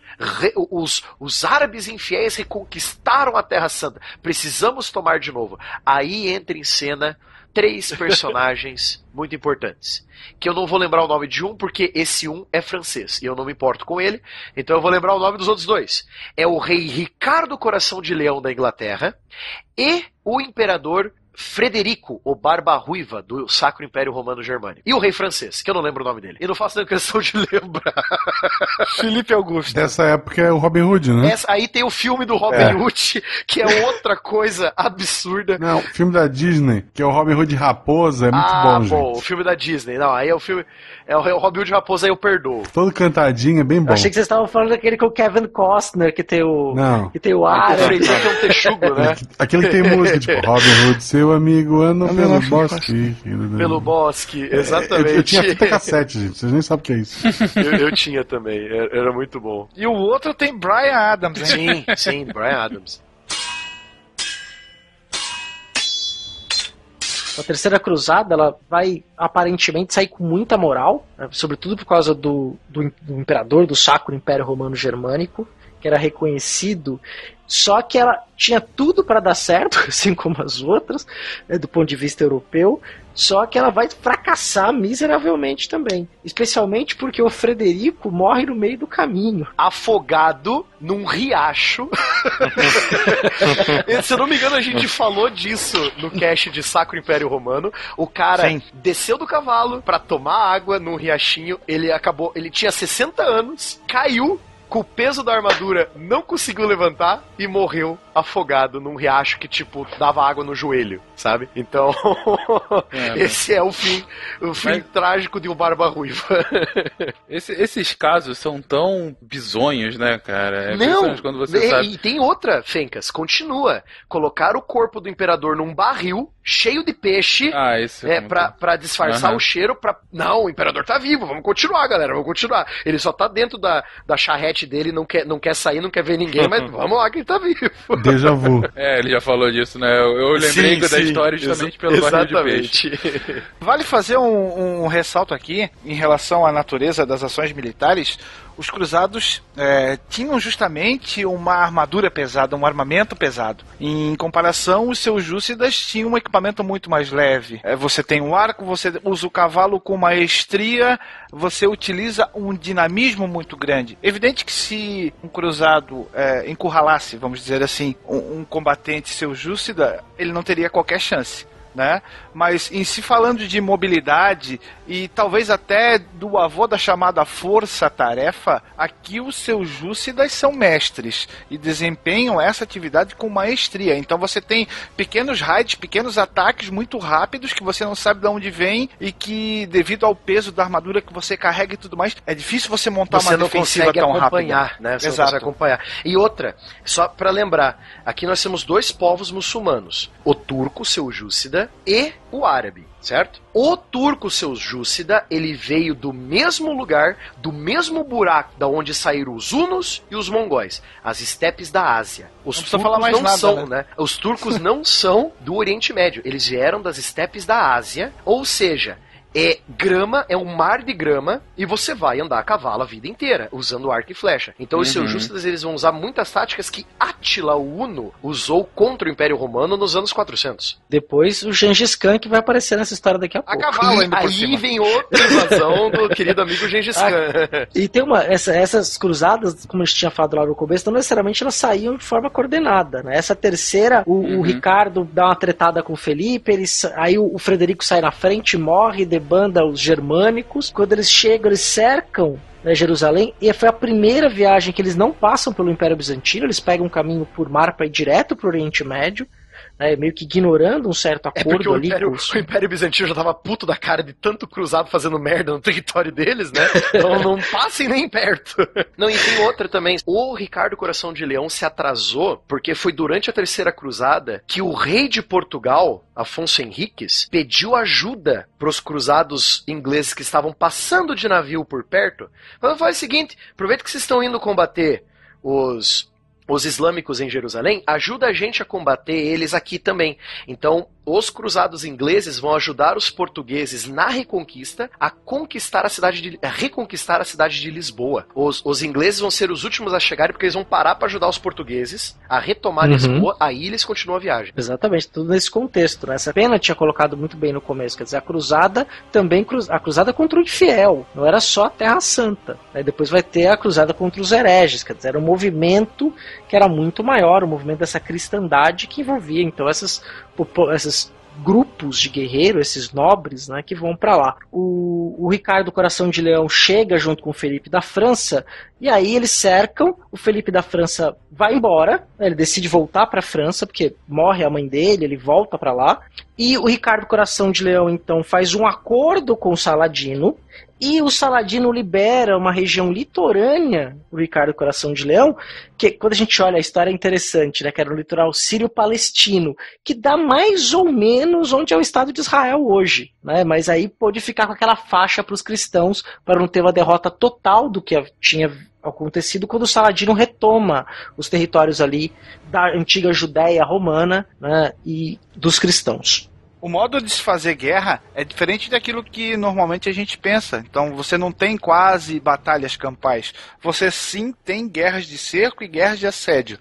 Os, os árabes infiéis reconquistaram a Terra Santa. Precisamos tomar de novo. Aí entra em cena três personagens muito importantes. Que eu não vou lembrar o nome de um, porque esse um é francês. E eu não me importo com ele. Então eu vou lembrar o nome dos outros dois. É o rei Ricardo Coração de Leão da Inglaterra e o imperador Frederico, o Barba Ruiva, do Sacro Império Romano Germânico. E o rei francês, que eu não lembro o nome dele. E não faço nem questão de lembrar. Felipe Augusto. Dessa época é o Robin Hood, né? Essa, aí tem o filme do Robin É. Hood, que é outra coisa absurda. Não, o filme da Disney, que é o Robin Hood Raposa, é muito ah, bom, bom, o gente. filme da Disney. Não, aí é o filme. É o, é o Robin Hood Raposa, aí eu perdoo. Todo cantadinho, é bem Eu bom. achei que vocês estavam falando daquele com o Kevin Costner, que tem o. Não. Que tem o ar. que é um texugo, né? Aquele que tem música, tipo, Robin Hood, seu amigo, anda Anda pelo bosque. Pelo bosque, É, exatamente. Eu, eu tinha fita cassete, gente. Vocês nem sabem o que é isso. eu, eu tinha também, era, era muito bom. E o outro tem Brian Adams, hein? Sim, sim, Brian Adams. A terceira cruzada, ela vai aparentemente sair com muita moral, né, sobretudo por causa do, do, do imperador do Sacro Império Romano Germânico, que era reconhecido. Só que ela tinha tudo para dar certo, assim como as outras, né, do ponto de vista europeu. Só que ela vai fracassar miseravelmente também. Especialmente porque o Frederico morre no meio do caminho. afogado num riacho. Se eu não me engano, a gente falou disso no cast de Sacro Império Romano. O cara Sim. desceu do cavalo pra tomar água num riachinho. Ele acabou, ele tinha 60 anos, caiu com o peso da armadura, não conseguiu levantar e morreu afogado num riacho que tipo dava água no joelho, sabe? Então, É, esse é o fim, o fim Mas- trágico de um barba ruiva. Esse- esses casos são tão bizonhos, né, cara? É Não, quando você e, sabe. e tem outra, Fencas, continua. Colocar o corpo do imperador num barril cheio de peixe Ah, é, muito- pra, pra disfarçar Aham. o cheiro pra. Não, o imperador tá vivo, vamos continuar, galera, vamos continuar. Ele só tá dentro da, da charrete dele, não quer, não quer sair, não quer ver ninguém, mas vamos lá que ele tá vivo. Déjà vu. É, ele já falou disso, né? Eu, eu lembrei Sim, da sim, história justamente pelo barril de peixe. Exatamente. Vale fazer um, um ressalto aqui em relação à natureza das ações militares. Os cruzados é, tinham justamente uma armadura pesada, um armamento pesado. Em comparação, os seus Júcidas tinham um equipamento muito mais leve. É, você tem um arco, você usa o cavalo com maestria, você utiliza um dinamismo muito grande. Evidente que se um cruzado é, encurralasse, vamos dizer assim, um, um combatente seu Júcida, ele não teria qualquer chance né? Mas em se falando de mobilidade e talvez até do avô da chamada força-tarefa, aqui os seus Júcidas são mestres e desempenham essa atividade com maestria. Então você tem pequenos raids, pequenos ataques muito rápidos que você não sabe de onde vem e que devido ao peso da armadura que você carrega e tudo mais, é difícil você montar você uma defensiva tão rápida. né? Você Exato. não consegue acompanhar. E outra, só para lembrar, aqui nós temos dois povos muçulmanos: o turco, seu Júcida, e o árabe, certo? O turco, seu Júcida, ele veio do mesmo lugar, do mesmo buraco da onde saíram os hunos e os mongóis, as estepes da Ásia. Os Não turcos falar mais não nada, são, né? né? Os turcos não são do Oriente Médio, eles vieram das estepes da Ásia, ou seja, é grama, é um mar de grama, e você vai andar a cavalo a vida inteira, usando arco e flecha. Então os seus Uhum. justas eles vão usar muitas táticas que Átila o Uno usou contra o Império Romano nos anos 400. Depois o Gengis Khan que vai aparecer nessa história daqui a A pouco. cavalo ainda por Aí cima. vem outra invasão do querido amigo Gengis Ah, Khan. E tem uma. essa- essas cruzadas, como a gente tinha falado lá no começo, não necessariamente elas saíam de forma coordenada. Né? Essa terceira, o, o Uhum. Ricardo dá uma tretada com o Felipe, eles, aí o, o Frederico sai na frente, morre, debanda os germânicos. Quando eles chegam, eles cercam. né, Jerusalém, e foi a primeira viagem que eles não passam pelo Império Bizantino, eles pegam um caminho por mar para ir direto para o Oriente Médio, né, meio que ignorando um certo É acordo o ali. Império, com os- o Império Bizantino já tava puto da cara de tanto cruzado fazendo merda no território deles, né? Então não passem nem perto. Não, e tem outra também. O Ricardo Coração de Leão se atrasou porque foi durante a Terceira Cruzada que o rei de Portugal, Afonso Henriques, pediu ajuda pros cruzados ingleses que estavam passando de navio por perto. Falando, faz o seguinte, aproveita que vocês estão indo combater os os islâmicos em Jerusalém, ajuda a gente a combater eles aqui também. Então, os cruzados ingleses vão ajudar os portugueses na reconquista a conquistar a cidade de a reconquistar a cidade de Lisboa. Os, os ingleses vão ser os últimos a chegarem porque eles vão parar para ajudar os portugueses a retomar Uhum. Lisboa, aí eles continuam a viagem. Exatamente, tudo nesse contexto. Né? Essa pena tinha colocado muito bem no começo. Quer dizer, a cruzada também cruz- a cruzada contra o infiel. Não era só a Terra Santa. Né? Depois vai ter a cruzada contra os hereges. Quer dizer, era um movimento que era muito maior, o movimento dessa cristandade que envolvia então essas, essas grupos de guerreiros, esses nobres, né, que vão para lá. O, o Ricardo Coração de Leão chega junto com o Felipe da França e aí eles cercam. O Felipe da França vai embora, né, ele decide voltar para a França porque morre a mãe dele, ele volta para lá. E o Ricardo Coração de Leão então faz um acordo com o Saladino e o Saladino libera uma região litorânea, o Ricardo Coração de Leão, que quando a gente olha a história é interessante, né? Que era no litoral sírio-palestino, que dá mais ou menos onde é o Estado de Israel hoje, né? Mas aí pôde ficar com aquela faixa para os cristãos para não ter uma derrota total do que tinha acontecido quando o Saladino retoma os territórios ali da antiga Judéia romana né, e dos cristãos. O modo de se fazer guerra é diferente daquilo que normalmente a gente pensa. Então você não tem quase batalhas campais. Você sim tem guerras de cerco e guerras de assédio.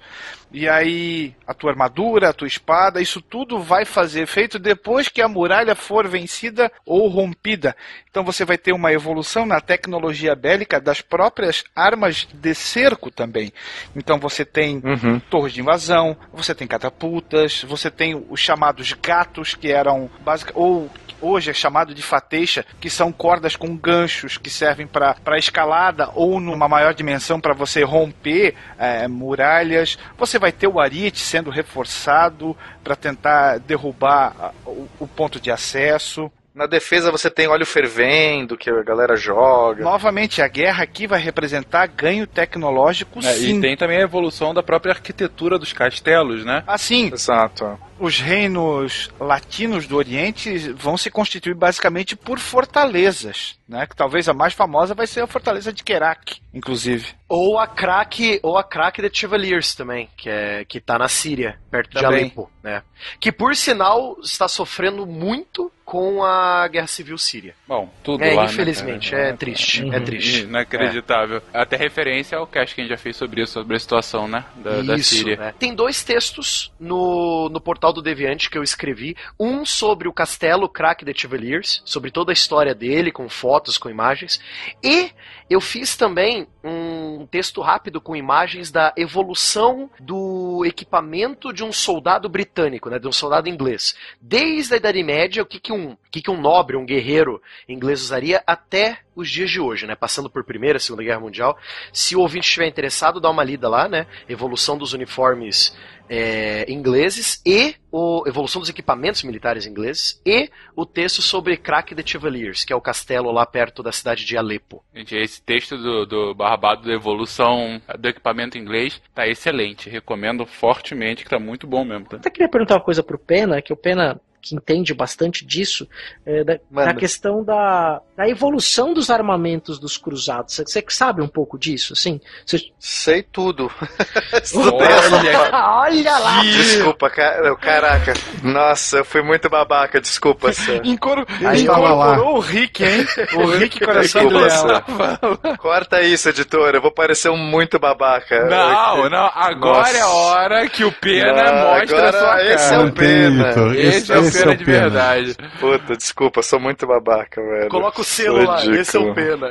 E aí, a tua armadura, a tua espada, isso tudo vai fazer efeito depois que a muralha for vencida ou rompida. Então você vai ter uma evolução na tecnologia bélica das próprias armas de cerco também. Então você tem torres de invasão, você tem catapultas, você tem os chamados gatos, que eram básica ou hoje é chamado de fateixa, que são cordas com ganchos que servem para escalada ou numa maior dimensão para você romper eh, muralhas. Você vai ter o ariete sendo reforçado para tentar derrubar ah, o, o ponto de acesso. Na defesa você tem óleo fervendo, que a galera joga. Novamente, a guerra aqui vai representar ganho tecnológico, É, sim. e tem também a evolução da própria arquitetura dos castelos, né? Assim, Exato. Os reinos latinos do Oriente vão se constituir basicamente por fortalezas, né? Que talvez a mais famosa vai ser a fortaleza de Kerak, inclusive. Ou a crack, ou a crack de Chevaliers também, que é que tá na Síria, perto de Também. Alepo, né? Que por sinal está sofrendo muito com a guerra civil síria. Bom, tudo É, lá, né, infelizmente, cara? é triste, é Uhum. triste. Inacreditável. Até referência ao cast que a gente já fez sobre isso, sobre a situação, né? Da, da Isso, Síria. né? Tem dois textos no, no portal do Deviante que eu escrevi. Um sobre o castelo Crack de Chevaliers, sobre toda a história dele, com fotos, com imagens. E eu fiz também um texto rápido com imagens da evolução do equipamento de um soldado britânico, né, de um soldado inglês. Desde a Idade Média, o que, que, um, o que, que um nobre, um guerreiro inglês usaria até os dias de hoje, né? Passando por Primeira, Segunda Guerra Mundial. Se o ouvinte estiver interessado, dá uma lida lá, né? Evolução dos uniformes é, ingleses e o evolução dos equipamentos militares ingleses e o texto sobre Crack de Chevaliers, que é o castelo lá perto da cidade de Alepo. Gente, esse texto do, do Barbado da evolução do equipamento inglês tá excelente. Recomendo fortemente, que tá muito bom mesmo, tá? Até queria perguntar uma coisa pro Pena, que o Pena que entende bastante disso, é, da, da questão da, da evolução dos armamentos dos cruzados. Você- Você sabe um pouco disso, assim? Você- Sei tudo. Olha, Olha lá! Desculpa, cara, caraca. Nossa, eu fui muito babaca, desculpa, Sam. Incor... Incorporou o Rick, hein? O Rick Coração Desculpa. Corta isso, editora. Eu vou parecer um muito babaca. Não, não, agora Nossa. é a hora que o Pena Não, mostra agora a sua esse cara. é o Pena. Vitor. Esse, é o Pena de verdade. Puta, desculpa, sou muito babaca, velho. Coloca o selo lá, esse é o Pena.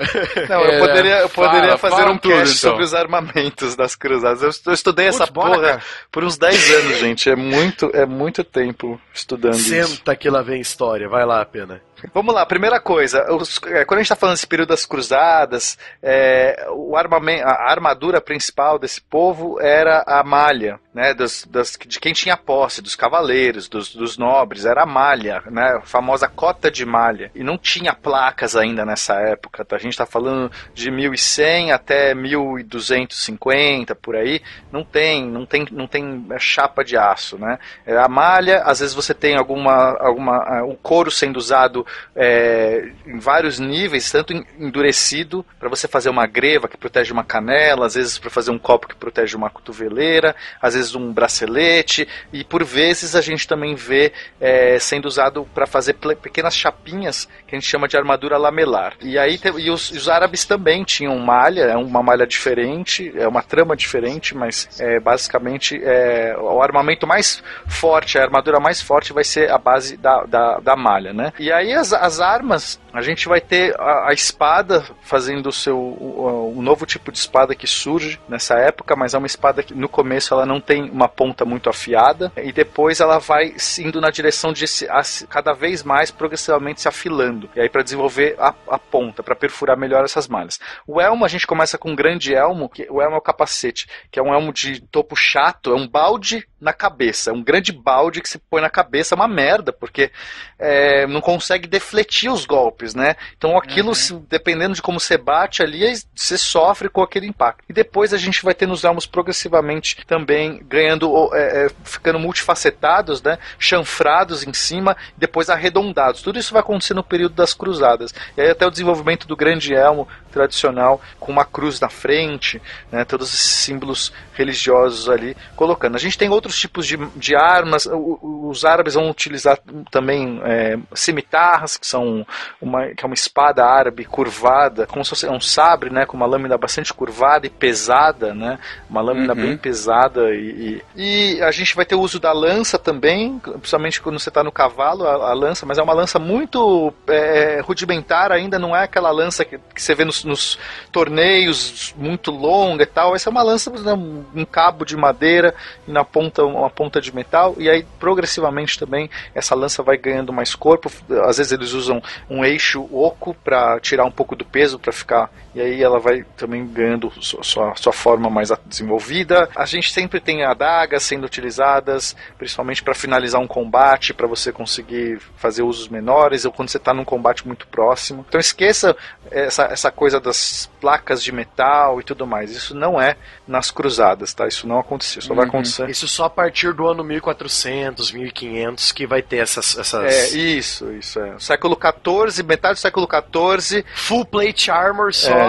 Não, eu É, poderia, eu poderia fala, fazer fala um tudo, cast então. sobre os armamentos das cruzadas. Eu, eu estudei essa Putz, bora, porra cara. por uns 10 anos, gente. É muito, é muito tempo estudando isso. Senta que lá vem história, vai lá, Pena. Vamos lá, primeira coisa, os- é, quando a gente está falando desse período das cruzadas, é, o armamento, a armadura principal desse povo era a malha, né, dos- das- de quem tinha posse, dos cavaleiros, dos, dos nobres, era a malha, né, a famosa cota de malha. E não tinha placas ainda nessa época, tá? a gente está falando de 1100 até 1250, por aí, não tem, não tem, não tem é, chapa de aço, né? É a malha, às vezes você tem alguma, alguma, o couro sendo usado é, em vários níveis, tanto en- endurecido para você fazer uma greva que protege uma canela, às vezes para fazer um copo que protege uma cotoveleira, às vezes um bracelete e por vezes a gente também vê é, sendo usado para fazer pequenas chapinhas que a gente chama de armadura lamelar. E aí e os, os árabes também tinham malha, é uma malha diferente, é uma trama diferente, mas é, basicamente é, o armamento mais forte, a armadura mais forte vai ser a base da, da, da malha, né? E aí as, as armas, a gente vai ter a, a espada fazendo o seu o, o novo tipo de espada que surge nessa época, mas é uma espada que no começo ela não tem uma ponta muito afiada e depois ela vai indo na direção de se, a- se- cada vez mais progressivamente se afilando. E aí para desenvolver a, a ponta, para perfurar melhor essas malhas. O elmo a gente começa com um grande elmo, que o elmo é o capacete, que é um elmo de topo chato, é um balde na cabeça, é um grande balde que se põe na cabeça, é uma merda, porque é, não consegue defletir os golpes, né? Então aquilo, se- dependendo de como você bate ali, você sofre com aquele impacto. E depois a gente vai ter nos elmos progressivamente também ganhando, é, é, ficando multifacetados, né? Chanfrados em cima, depois arredondados. Tudo isso vai acontecer no período das cruzadas. E aí até o desenvolvimento do grande elmo tradicional, com uma cruz na frente, né? Todos esses símbolos religiosos ali colocando. A gente tem outros tipos de, de armas, os árabes vão utilizar também é, cimitarras, que são uma, que é uma espada árabe curvada, como se fosse um sabre, né, com uma lâmina bastante curvada e pesada, né, uma lâmina Uhum. bem pesada e, e, e a gente vai ter o uso da lança também, principalmente quando você está no cavalo, a, a lança, mas é uma lança muito é, rudimentar ainda, não é aquela lança que, que você vê nos nos, torneios muito longa e tal, vai ser uma lança, né, um cabo de madeira e na ponta uma ponta de metal, e aí progressivamente também essa lança vai ganhando mais corpo. Às vezes eles usam um eixo oco para tirar um pouco do peso, para ficar. E aí ela vai também ganhando sua, sua, forma mais desenvolvida. A gente sempre tem adagas sendo utilizadas, principalmente para finalizar um combate, para você conseguir fazer usos menores, ou quando você está num combate muito próximo. Então esqueça essa, essa coisa das placas de metal e tudo mais. Isso não é nas cruzadas, tá? Isso não aconteceu. Só vai acontecer. Isso só a partir do ano 1400, 1500 que vai ter essas. essas... É, isso, isso. É. Século XIV, metade do século XIV. Full plate armor só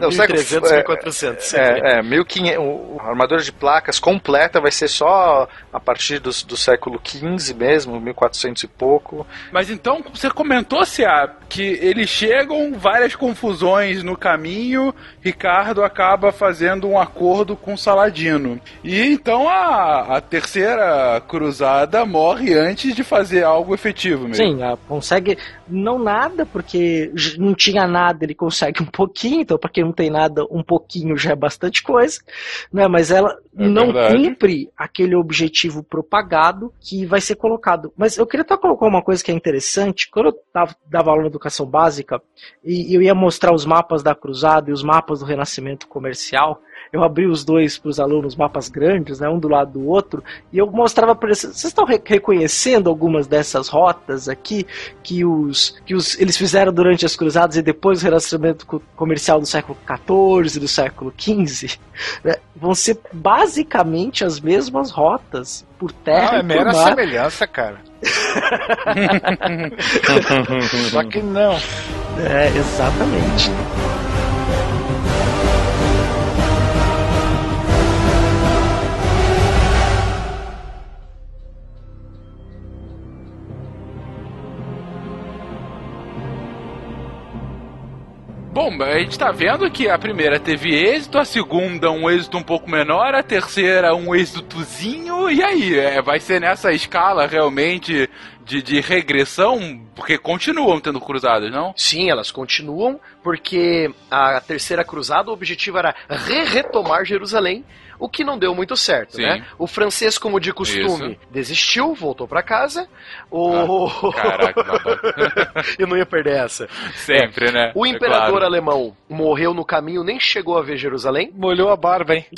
Não, século- 1300, é, 1400. É, é 1500, o- a armadura de placas completa vai ser só a partir dos- do, século XV mesmo, 1400 e pouco. Mas então, você comentou, Cia, que eles chegam, várias confusões no caminho, Ricardo acaba fazendo um acordo com Saladino. E então a, a terceira cruzada morre antes de fazer algo efetivo mesmo. Sim, ela consegue não nada, porque não tinha nada, ele consegue um pouquinho, então pra quem não tem nada, um pouquinho já é bastante coisa, né? Mas ela É não verdade. cumpre aquele objetivo propagado que vai ser colocado. Mas eu queria até colocar uma coisa que é interessante, quando eu tava, dava aula na educação básica, e eu ia mostrar os mapas da cruzada e os mapas do renascimento comercial, eu abri os dois para os alunos, mapas grandes, né, um do lado do outro, e eu mostrava para eles, vocês estão re- reconhecendo algumas dessas rotas aqui que os que os eles fizeram durante as cruzadas e depois o renascimento co- comercial do século XIV, do século XV, né, vão ser basicamente as mesmas rotas por terra Não, é mera mar. semelhança, cara. Só que não. É, exatamente. Bom, a gente tá vendo que a primeira teve êxito, a segunda um êxito um pouco menor, a terceira um êxitozinho, e aí? É, vai ser nessa escala realmente de, de regressão? Porque continuam tendo cruzadas, não? Sim, elas continuam, porque a terceira cruzada, o objetivo era re-retomar Jerusalém, o que não deu muito certo, Sim. né? O francês, como de costume, desistiu, voltou pra casa. O... Caraca, babaca. Eu não ia perder essa. sempre, né? O É imperador claro. alemão morreu no caminho, nem chegou a ver Jerusalém. Molhou a barba, hein?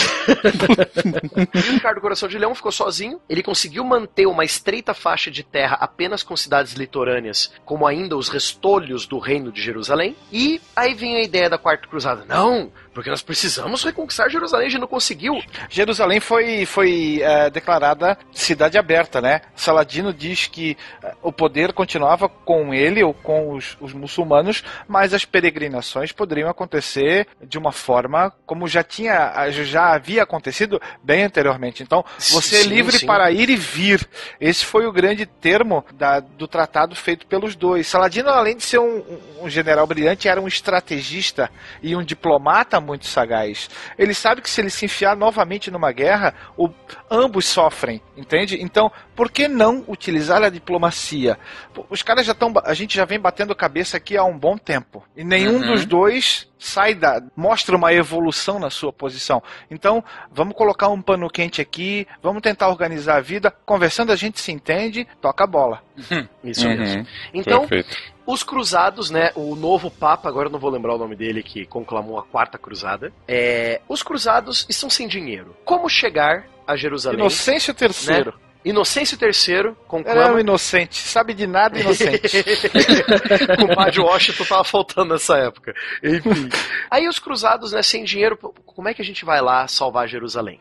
E o Ricardo Coração de Leão ficou sozinho. Ele conseguiu manter uma estreita faixa de terra apenas com cidades litorâneas, como ainda os restolhos do reino de Jerusalém. E aí vem a ideia da Quarta Cruzada. Não, porque nós precisamos reconquistar Jerusalém, a gente não conseguiu. Jerusalém foi, foi eh, declarada cidade aberta, né? Saladino diz que eh, o poder continuava com ele ou com os, os muçulmanos, mas as peregrinações poderiam acontecer de uma forma como já tinha, já havia acontecido bem anteriormente. Então, você é Sim, livre sim. para ir e vir. Esse foi o grande termo da- do tratado feito pelos dois. Saladino, além de ser um- um general brilhante, era um estrategista e um diplomata muito sagaz. Ele sabe que se ele se enfiar novamente numa guerra, o- ambos sofrem, entende? Então, por que não utilizar a diplomacia? Os caras já estão, a gente já vem batendo cabeça aqui há um bom tempo e nenhum Uhum. dos dois sai da, mostra uma evolução na sua posição. Então, vamos colocar um pano quente aqui, vamos tentar organizar a vida. Conversando a gente se entende, toca a bola. Isso Uhum. mesmo. Então, Perfeito. Os cruzados, né? O novo Papa, agora eu não vou lembrar o nome dele, que conclamou a Quarta Cruzada. É, os cruzados estão sem dinheiro. Como chegar a Jerusalém? Inocêncio terceiro. Inocêncio III Era um conclama. inocente, sabe de nada inocente. o padre Washington tava faltando nessa época. Enfim. Aí os cruzados, né, sem dinheiro, como é que a gente vai lá salvar Jerusalém?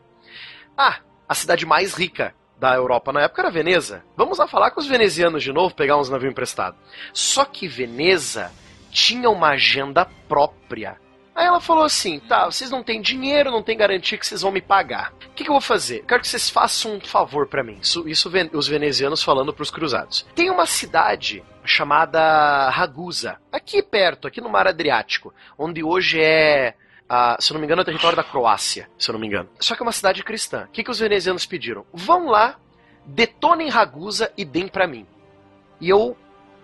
Ah, a cidade mais rica da Europa na época era Veneza. Vamos lá falar com os venezianos de novo, pegar uns navios emprestados. Só que Veneza tinha uma agenda própria. Aí ela falou assim: tá, vocês não têm dinheiro, não tem garantia que vocês vão me pagar. O que, que eu vou fazer? Eu quero que vocês façam um favor pra mim. Isso, isso os venezianos falando pros cruzados. Tem uma cidade chamada Ragusa, aqui perto, aqui no Mar Adriático, onde hoje é. Ah, se eu não me engano, é o território da Croácia, se eu não me engano. Só que é uma cidade cristã. O que, que os venezianos pediram? Vão lá, detonem Ragusa e deem pra mim. E eu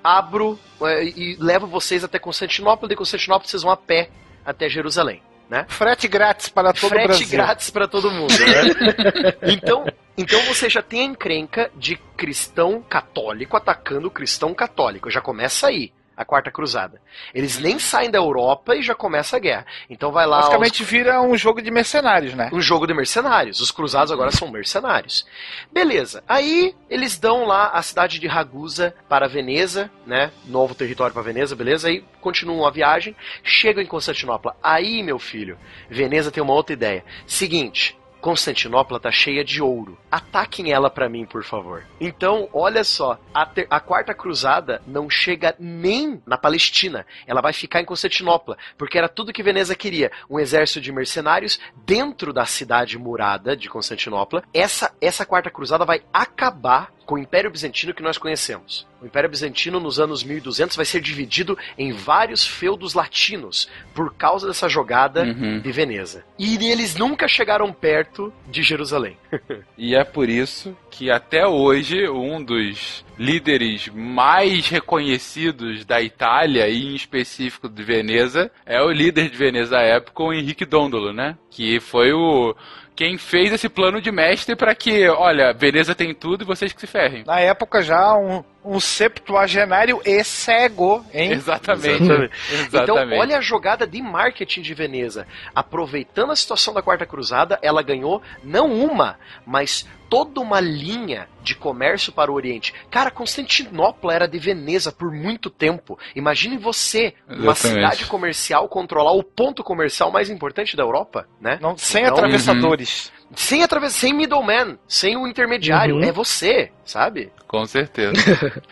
abro é, e levo vocês até Constantinopla, de Constantinopla vocês vão a pé até Jerusalém. Né? Frete grátis para todo o Frete Brasil. grátis para todo mundo. né? então, então você já tem a encrenca de cristão católico atacando cristão católico. Já começa aí. A quarta cruzada. Eles nem saem da Europa e já começa a guerra. Então vai lá. Basicamente vira um jogo de mercenários, né? um jogo de mercenários. Os cruzados agora são mercenários. Beleza. Aí eles dão lá a cidade de Ragusa para Veneza, né? Novo território para Veneza, beleza? Aí continuam a viagem, chegam em Constantinopla. Aí, meu filho, Veneza tem uma outra ideia. Seguinte, Constantinopla tá cheia de ouro. Ataquem ela pra mim, por favor. Então, olha só, a, ter- a quarta cruzada não chega nem na Palestina. Ela vai ficar em Constantinopla, porque era tudo que Veneza queria, um exército de mercenários dentro da cidade murada de Constantinopla. Essa essa quarta cruzada vai acabar com o Império Bizantino que nós conhecemos. O Império Bizantino nos anos 1200 vai ser dividido em vários feudos latinos por causa dessa jogada Uhum. de Veneza. E eles nunca chegaram perto de Jerusalém. E é por isso que até hoje um dos líderes mais reconhecidos da Itália e em específico de Veneza é o líder de Veneza à época, o Henrique Dondolo, né? Que foi o quem fez esse plano de mestre para que, olha, Veneza tem tudo e vocês que se ferrem. Na época já um, um septuagenário e cego, hein? Exatamente. Então, Exatamente. olha a jogada de marketing de Veneza. Aproveitando a situação da Quarta Cruzada, ela ganhou não uma, mas toda uma linha de comércio para o Oriente. Cara, Constantinopla era de Veneza por muito tempo. Imagine você, uma Exatamente. cidade comercial, controlar o ponto comercial mais importante da Europa, né? Não, sem Então, atravessadores. Sem através, sem middleman, sem o intermediário, Uhum. é você, sabe? Com certeza.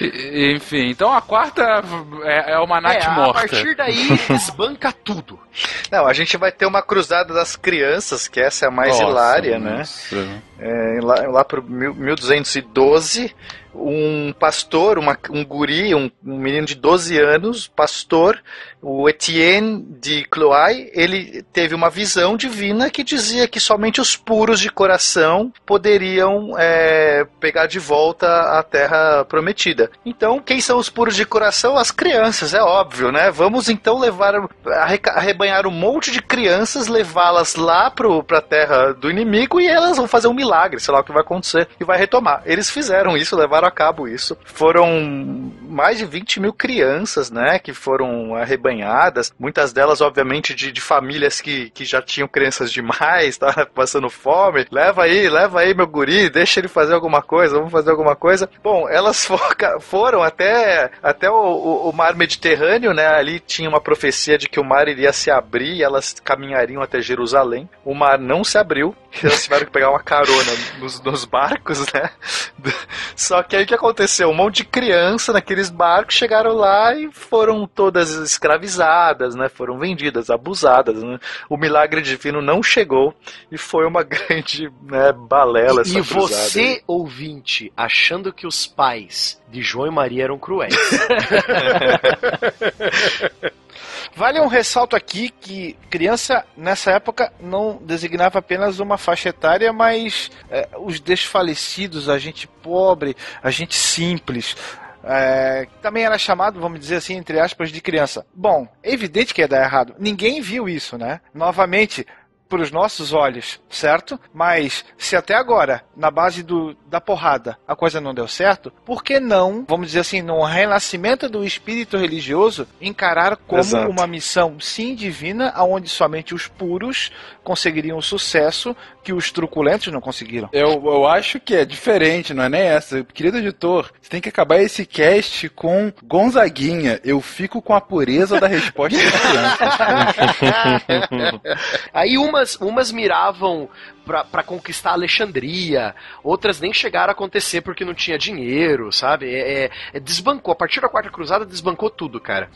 E- Enfim, então a quarta é, é uma Nath é, a morta. partir daí desbanca tudo. Não, a gente vai ter uma cruzada das crianças, que essa é a mais Nossa, hilária, né? nossa. É, lá, lá pro mil- 1212, um pastor, uma- um guri, um, um menino de 12 anos, pastor, o Etienne de Cloy, ele teve uma visão divina que dizia que somente os puros de coração poderiam é, pegar de volta a terra prometida. Então, quem são os puros de coração? As crianças, é óbvio, né? Vamos então levar, arrebanhar um monte de crianças, levá-las lá pro, pra terra do inimigo e elas vão fazer um milagre, sei lá o que vai acontecer, e vai retomar. Eles fizeram isso, levaram a cabo isso. Foram mais de 20 mil crianças, né, que foram arrebanhadas, muitas delas, obviamente, de, de famílias que, que já tinham crianças demais, tá passando fome. Leva aí, leva aí meu guri, deixa ele fazer alguma coisa, vamos fazer alguma coisa. Bom, elas foca- foram até, até o, o- o mar Mediterrâneo, né, ali tinha uma profecia de que o mar iria se abrir e elas caminhariam até Jerusalém. O mar não se abriu, elas tiveram que pegar uma carona nos, nos barcos, né? Só que aí o que aconteceu? Um monte de criança naqueles barcos chegaram lá e foram todas escravizadas, né? Foram vendidas, abusadas. Né? O milagre divino não chegou e foi uma grande né, balela E cruzada você, aí. ouvinte, achando que os pais de João e Maria eram cruéis. Vale um ressalto aqui que criança nessa época não designava apenas uma faixa etária, mas é, os desfalecidos, a gente pobre, a gente simples. é, também era chamado, vamos dizer assim, entre aspas, de criança. Bom, é evidente que ia dar errado. Ninguém viu isso, né? Novamente, para os nossos olhos, certo? Mas se até agora, na base do, da porrada, a coisa não deu certo, por que não, vamos dizer assim, no renascimento do espírito religioso, encarar como Exato. uma missão sim divina, aonde somente os puros conseguiriam sucesso que os truculentos não conseguiram? Eu, eu acho que é diferente, não é nem essa. Querido editor, você tem que acabar esse cast com Gonzaguinha. Eu fico com a pureza da resposta. Aí umas, umas miravam pra, pra conquistar Alexandria, outras nem chegaram a acontecer porque não tinha dinheiro, sabe? É, é- é- desbancou. A partir da Quarta Cruzada desbancou tudo, cara.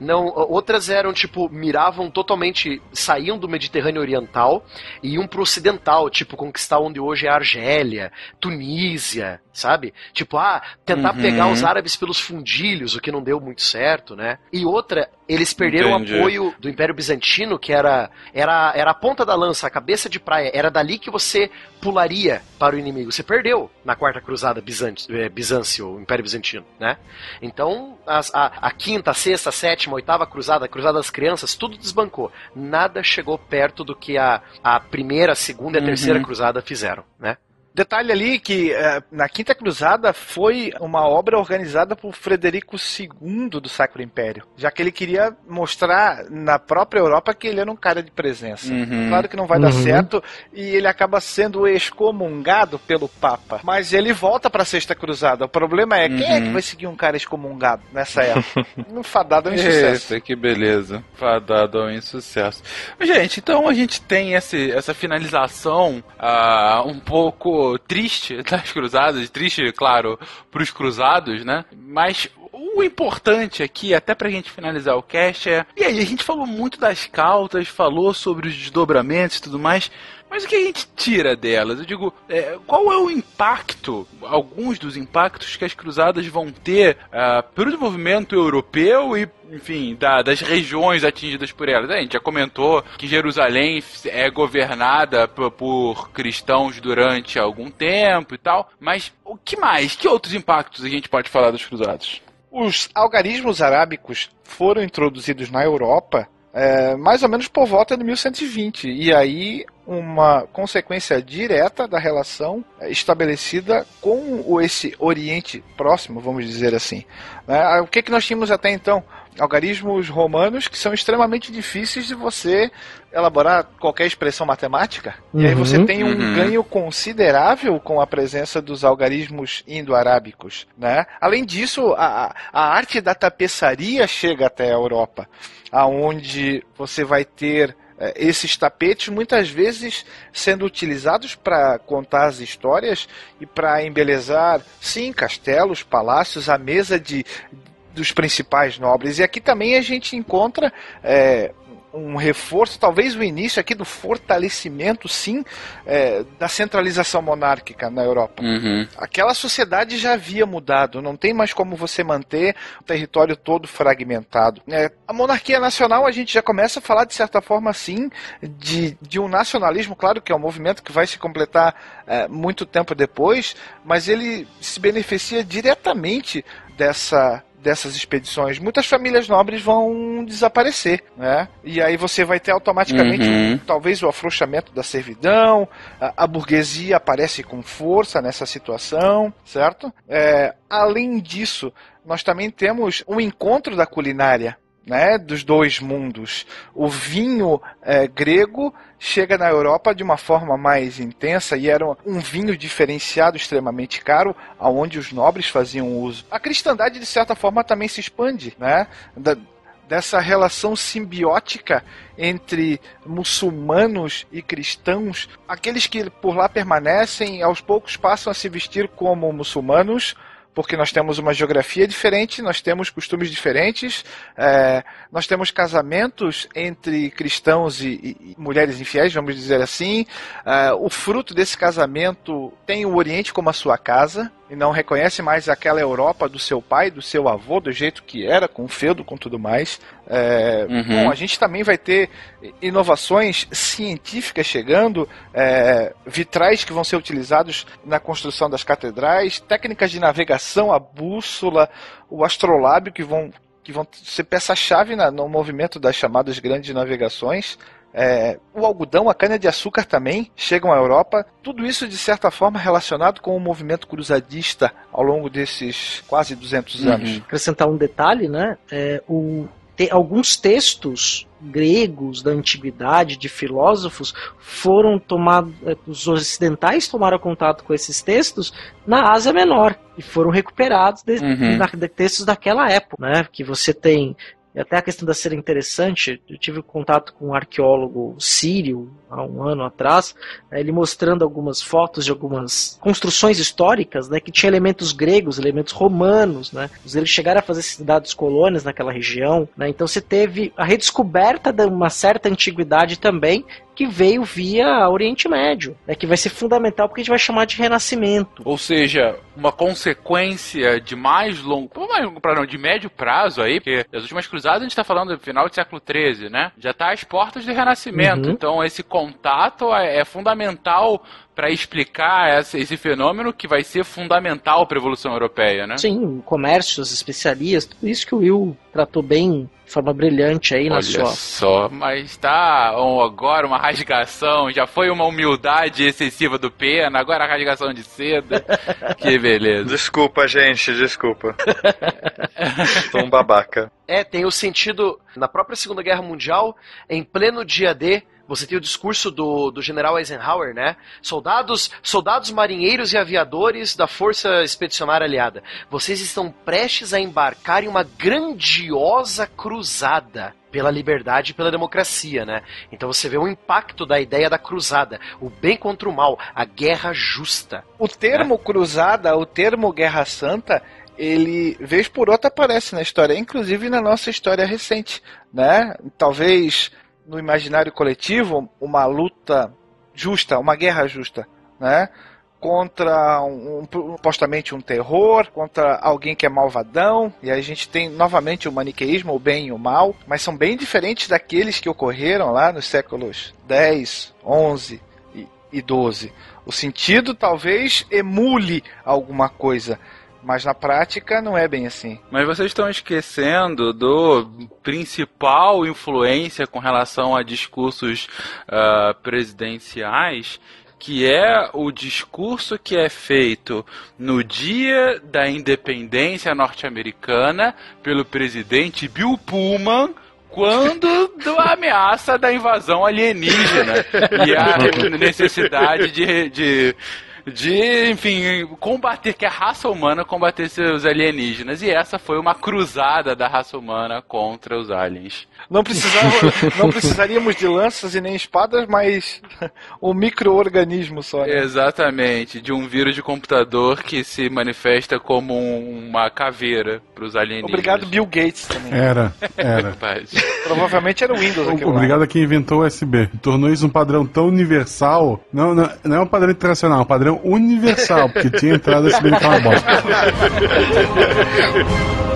Não, outras eram tipo miravam totalmente, saíam do Mediterrâneo Oriental e iam pro Ocidental, tipo conquistar onde hoje é Argélia, Tunísia, sabe? Tipo, ah, tentar Uhum. pegar os árabes pelos fundilhos, o que não deu muito certo, né? E outra, eles perderam Entendi. o apoio do Império Bizantino, que era, era, era a ponta da lança, a cabeça de praia. Era dali que você pularia para o inimigo. Você perdeu na Quarta Cruzada Bizante, eh, Bizâncio, o Império Bizantino, né? Então, as- a, a quinta, a sexta, a sétima, a oitava cruzada, a cruzada das crianças, tudo desbancou. Nada chegou perto do que a, a primeira, a segunda e a Uhum. terceira cruzada fizeram, né? Detalhe ali que eh, na Quinta Cruzada foi uma obra organizada por Frederico II do Sacro Império, já que ele queria mostrar na própria Europa que ele era um cara de presença. Uhum. Claro que não vai dar Uhum. certo e ele acaba sendo excomungado pelo Papa. Mas ele volta para a Sexta Cruzada. O problema é quem é que Uhum. vai seguir um cara excomungado nessa época? um fadado é um insucesso. Eita, que beleza. Fadado ao insucesso. Gente, então a gente tem esse, essa finalização ah, um pouco triste das cruzadas. Triste, claro, pros cruzados, né? Mas o importante aqui, até pra gente finalizar o cast, é. E aí, a gente falou muito das cautas, falou sobre os desdobramentos e tudo mais. Mas o que a gente tira delas? Eu digo, é, qual é o impacto, alguns dos impactos que as cruzadas vão ter ah, pelo desenvolvimento europeu e, enfim, da- das regiões atingidas por elas? A gente já comentou que Jerusalém é governada por, por cristãos durante algum tempo e tal, mas o que mais? Que outros impactos a gente pode falar das cruzadas? Os algarismos arábicos foram introduzidos na Europa é, mais ou menos por volta de 1120. E aí uma consequência direta da relação é, estabelecida com esse Oriente Próximo, vamos dizer assim. Né? O que, que nós tínhamos até então? Algarismos romanos que são extremamente difíceis de você elaborar qualquer expressão matemática. E aí Uhum. você tem um Uhum. ganho considerável com a presença dos algarismos indo-arábicos. Né? Além disso, a, a arte da tapeçaria chega até a Europa, aonde você vai ter eh, esses tapetes muitas vezes sendo utilizados para contar as histórias e para embelezar, sim, castelos, palácios, a mesa de, dos principais nobres. E aqui também a gente encontra eh, um reforço, talvez o início aqui do fortalecimento, sim, eh, da centralização monárquica na Europa. Uhum. Aquela sociedade já havia mudado, não tem mais como você manter o território todo fragmentado. É, a monarquia nacional, a gente já começa a falar, de certa forma, sim, de, de um nacionalismo, claro que é um movimento que vai se completar é, muito tempo depois, mas ele se beneficia diretamente dessa dessas expedições, muitas famílias nobres vão desaparecer, né? E aí você vai ter automaticamente Uhum. um- talvez o afrouxamento da servidão, a, a burguesia aparece com força nessa situação, certo? É, além disso, nós também temos o encontro da culinária. Né, dos dois mundos. O vinho é, grego chega na Europa de uma forma mais intensa e era um vinho diferenciado, extremamente caro, aonde os nobres faziam uso. A cristandade, de certa forma, também se expande, né? Da- dessa relação simbiótica entre muçulmanos e cristãos. Aqueles que por lá permanecem, aos poucos passam a se vestir como muçulmanos, porque nós temos uma geografia diferente, nós temos costumes diferentes, é, nós temos casamentos entre cristãos e, e- mulheres infiéis, vamos dizer assim. É, o fruto desse casamento tem o Oriente como a sua casa e não reconhece mais aquela Europa do seu pai, do seu avô, do jeito que era, com o feudo, com tudo mais. É, Uhum. Bom, a gente também vai ter inovações científicas chegando, é, vitrais que vão ser utilizados na construção das catedrais, técnicas de navegação, a bússola, o astrolábio que vão que vão ser peça-chave no movimento das chamadas grandes navegações. É, o algodão, a cana-de-açúcar também chegam à Europa. Tudo isso, de certa forma, relacionado com o movimento cruzadista ao longo desses quase 200 Uhum. anos. acrescentar um detalhe, né? É, o, te- alguns textos gregos da antiguidade de filósofos foram tomados, é, os ocidentais tomaram contato com esses textos na Ásia Menor e foram recuperados de, Uhum. da- de textos daquela época, né? Que você tem e até a questão da ser interessante, eu tive contato com um arqueólogo sírio há um ano atrás, né, ele mostrando algumas fotos de algumas construções históricas, né, que tinha elementos gregos, elementos romanos, né, os chegaram a fazer cidades colônias naquela região, né, então você teve a redescoberta de uma certa antiguidade também que veio via Oriente Médio, né, que vai ser fundamental porque a gente vai chamar de renascimento. Ou seja, uma consequência de mais longo, para não, de médio prazo aí, porque as últimas cruzadas a gente está falando do final do século XIII, né? Já está às portas do renascimento. Uhum. Então esse contato é, é fundamental para explicar esse, esse, fenômeno que vai ser fundamental para a evolução europeia, né? Sim, comércios, especiarias, tudo isso que o Will tratou bem de forma brilhante aí na Olha sua. só, mas tá um, agora uma rasgação, já foi uma humildade excessiva do Pena, agora a rasgação de seda. que beleza. Desculpa, gente, desculpa. Sou um babaca. É, tem o sentido, na própria Segunda Guerra Mundial, em pleno dia D, você tem o discurso do, do general Eisenhower, né? Soldados, soldados marinheiros e aviadores da Força Expedicionária Aliada, vocês estão prestes a embarcar em uma grandiosa cruzada pela liberdade e pela democracia, né? Então você vê o impacto da ideia da cruzada, o bem contra o mal, a guerra justa. O termo cruzada, o termo guerra santa, ele vez por outra aparece na história, inclusive na nossa história recente, né? Talvez no imaginário coletivo uma luta justa, uma guerra justa, né? Contra um, um, supostamente um terror, contra alguém que é malvadão, e a gente tem novamente o maniqueísmo, o bem e o mal, mas são bem diferentes daqueles que ocorreram lá nos séculos 10, 11 e, e 12. O sentido talvez emule alguma coisa, mas na prática não é bem assim. Mas vocês estão esquecendo do principal influência com relação a discursos uh, presidenciais, que é o discurso que é feito no dia da independência norte-americana pelo presidente Bill Pullman quando da ameaça da invasão alienígena e a necessidade de, de de, enfim, combater, que a raça humana combatesse os alienígenas. E essa foi uma cruzada da raça humana contra os aliens. Não, precisava, não precisaríamos de lanças e nem espadas, mas um micro-organismo só. Né? Exatamente, de um vírus de computador que se manifesta como um, uma caveira para os alienígenas. Obrigado, Bill Gates também. Era, era. Provavelmente era o Windows. Obrigado a quem inventou o USB. Tornou isso um padrão tão universal. Não, não, não é um padrão internacional, é um padrão universal, porque tinha entrada USB naquela bosta.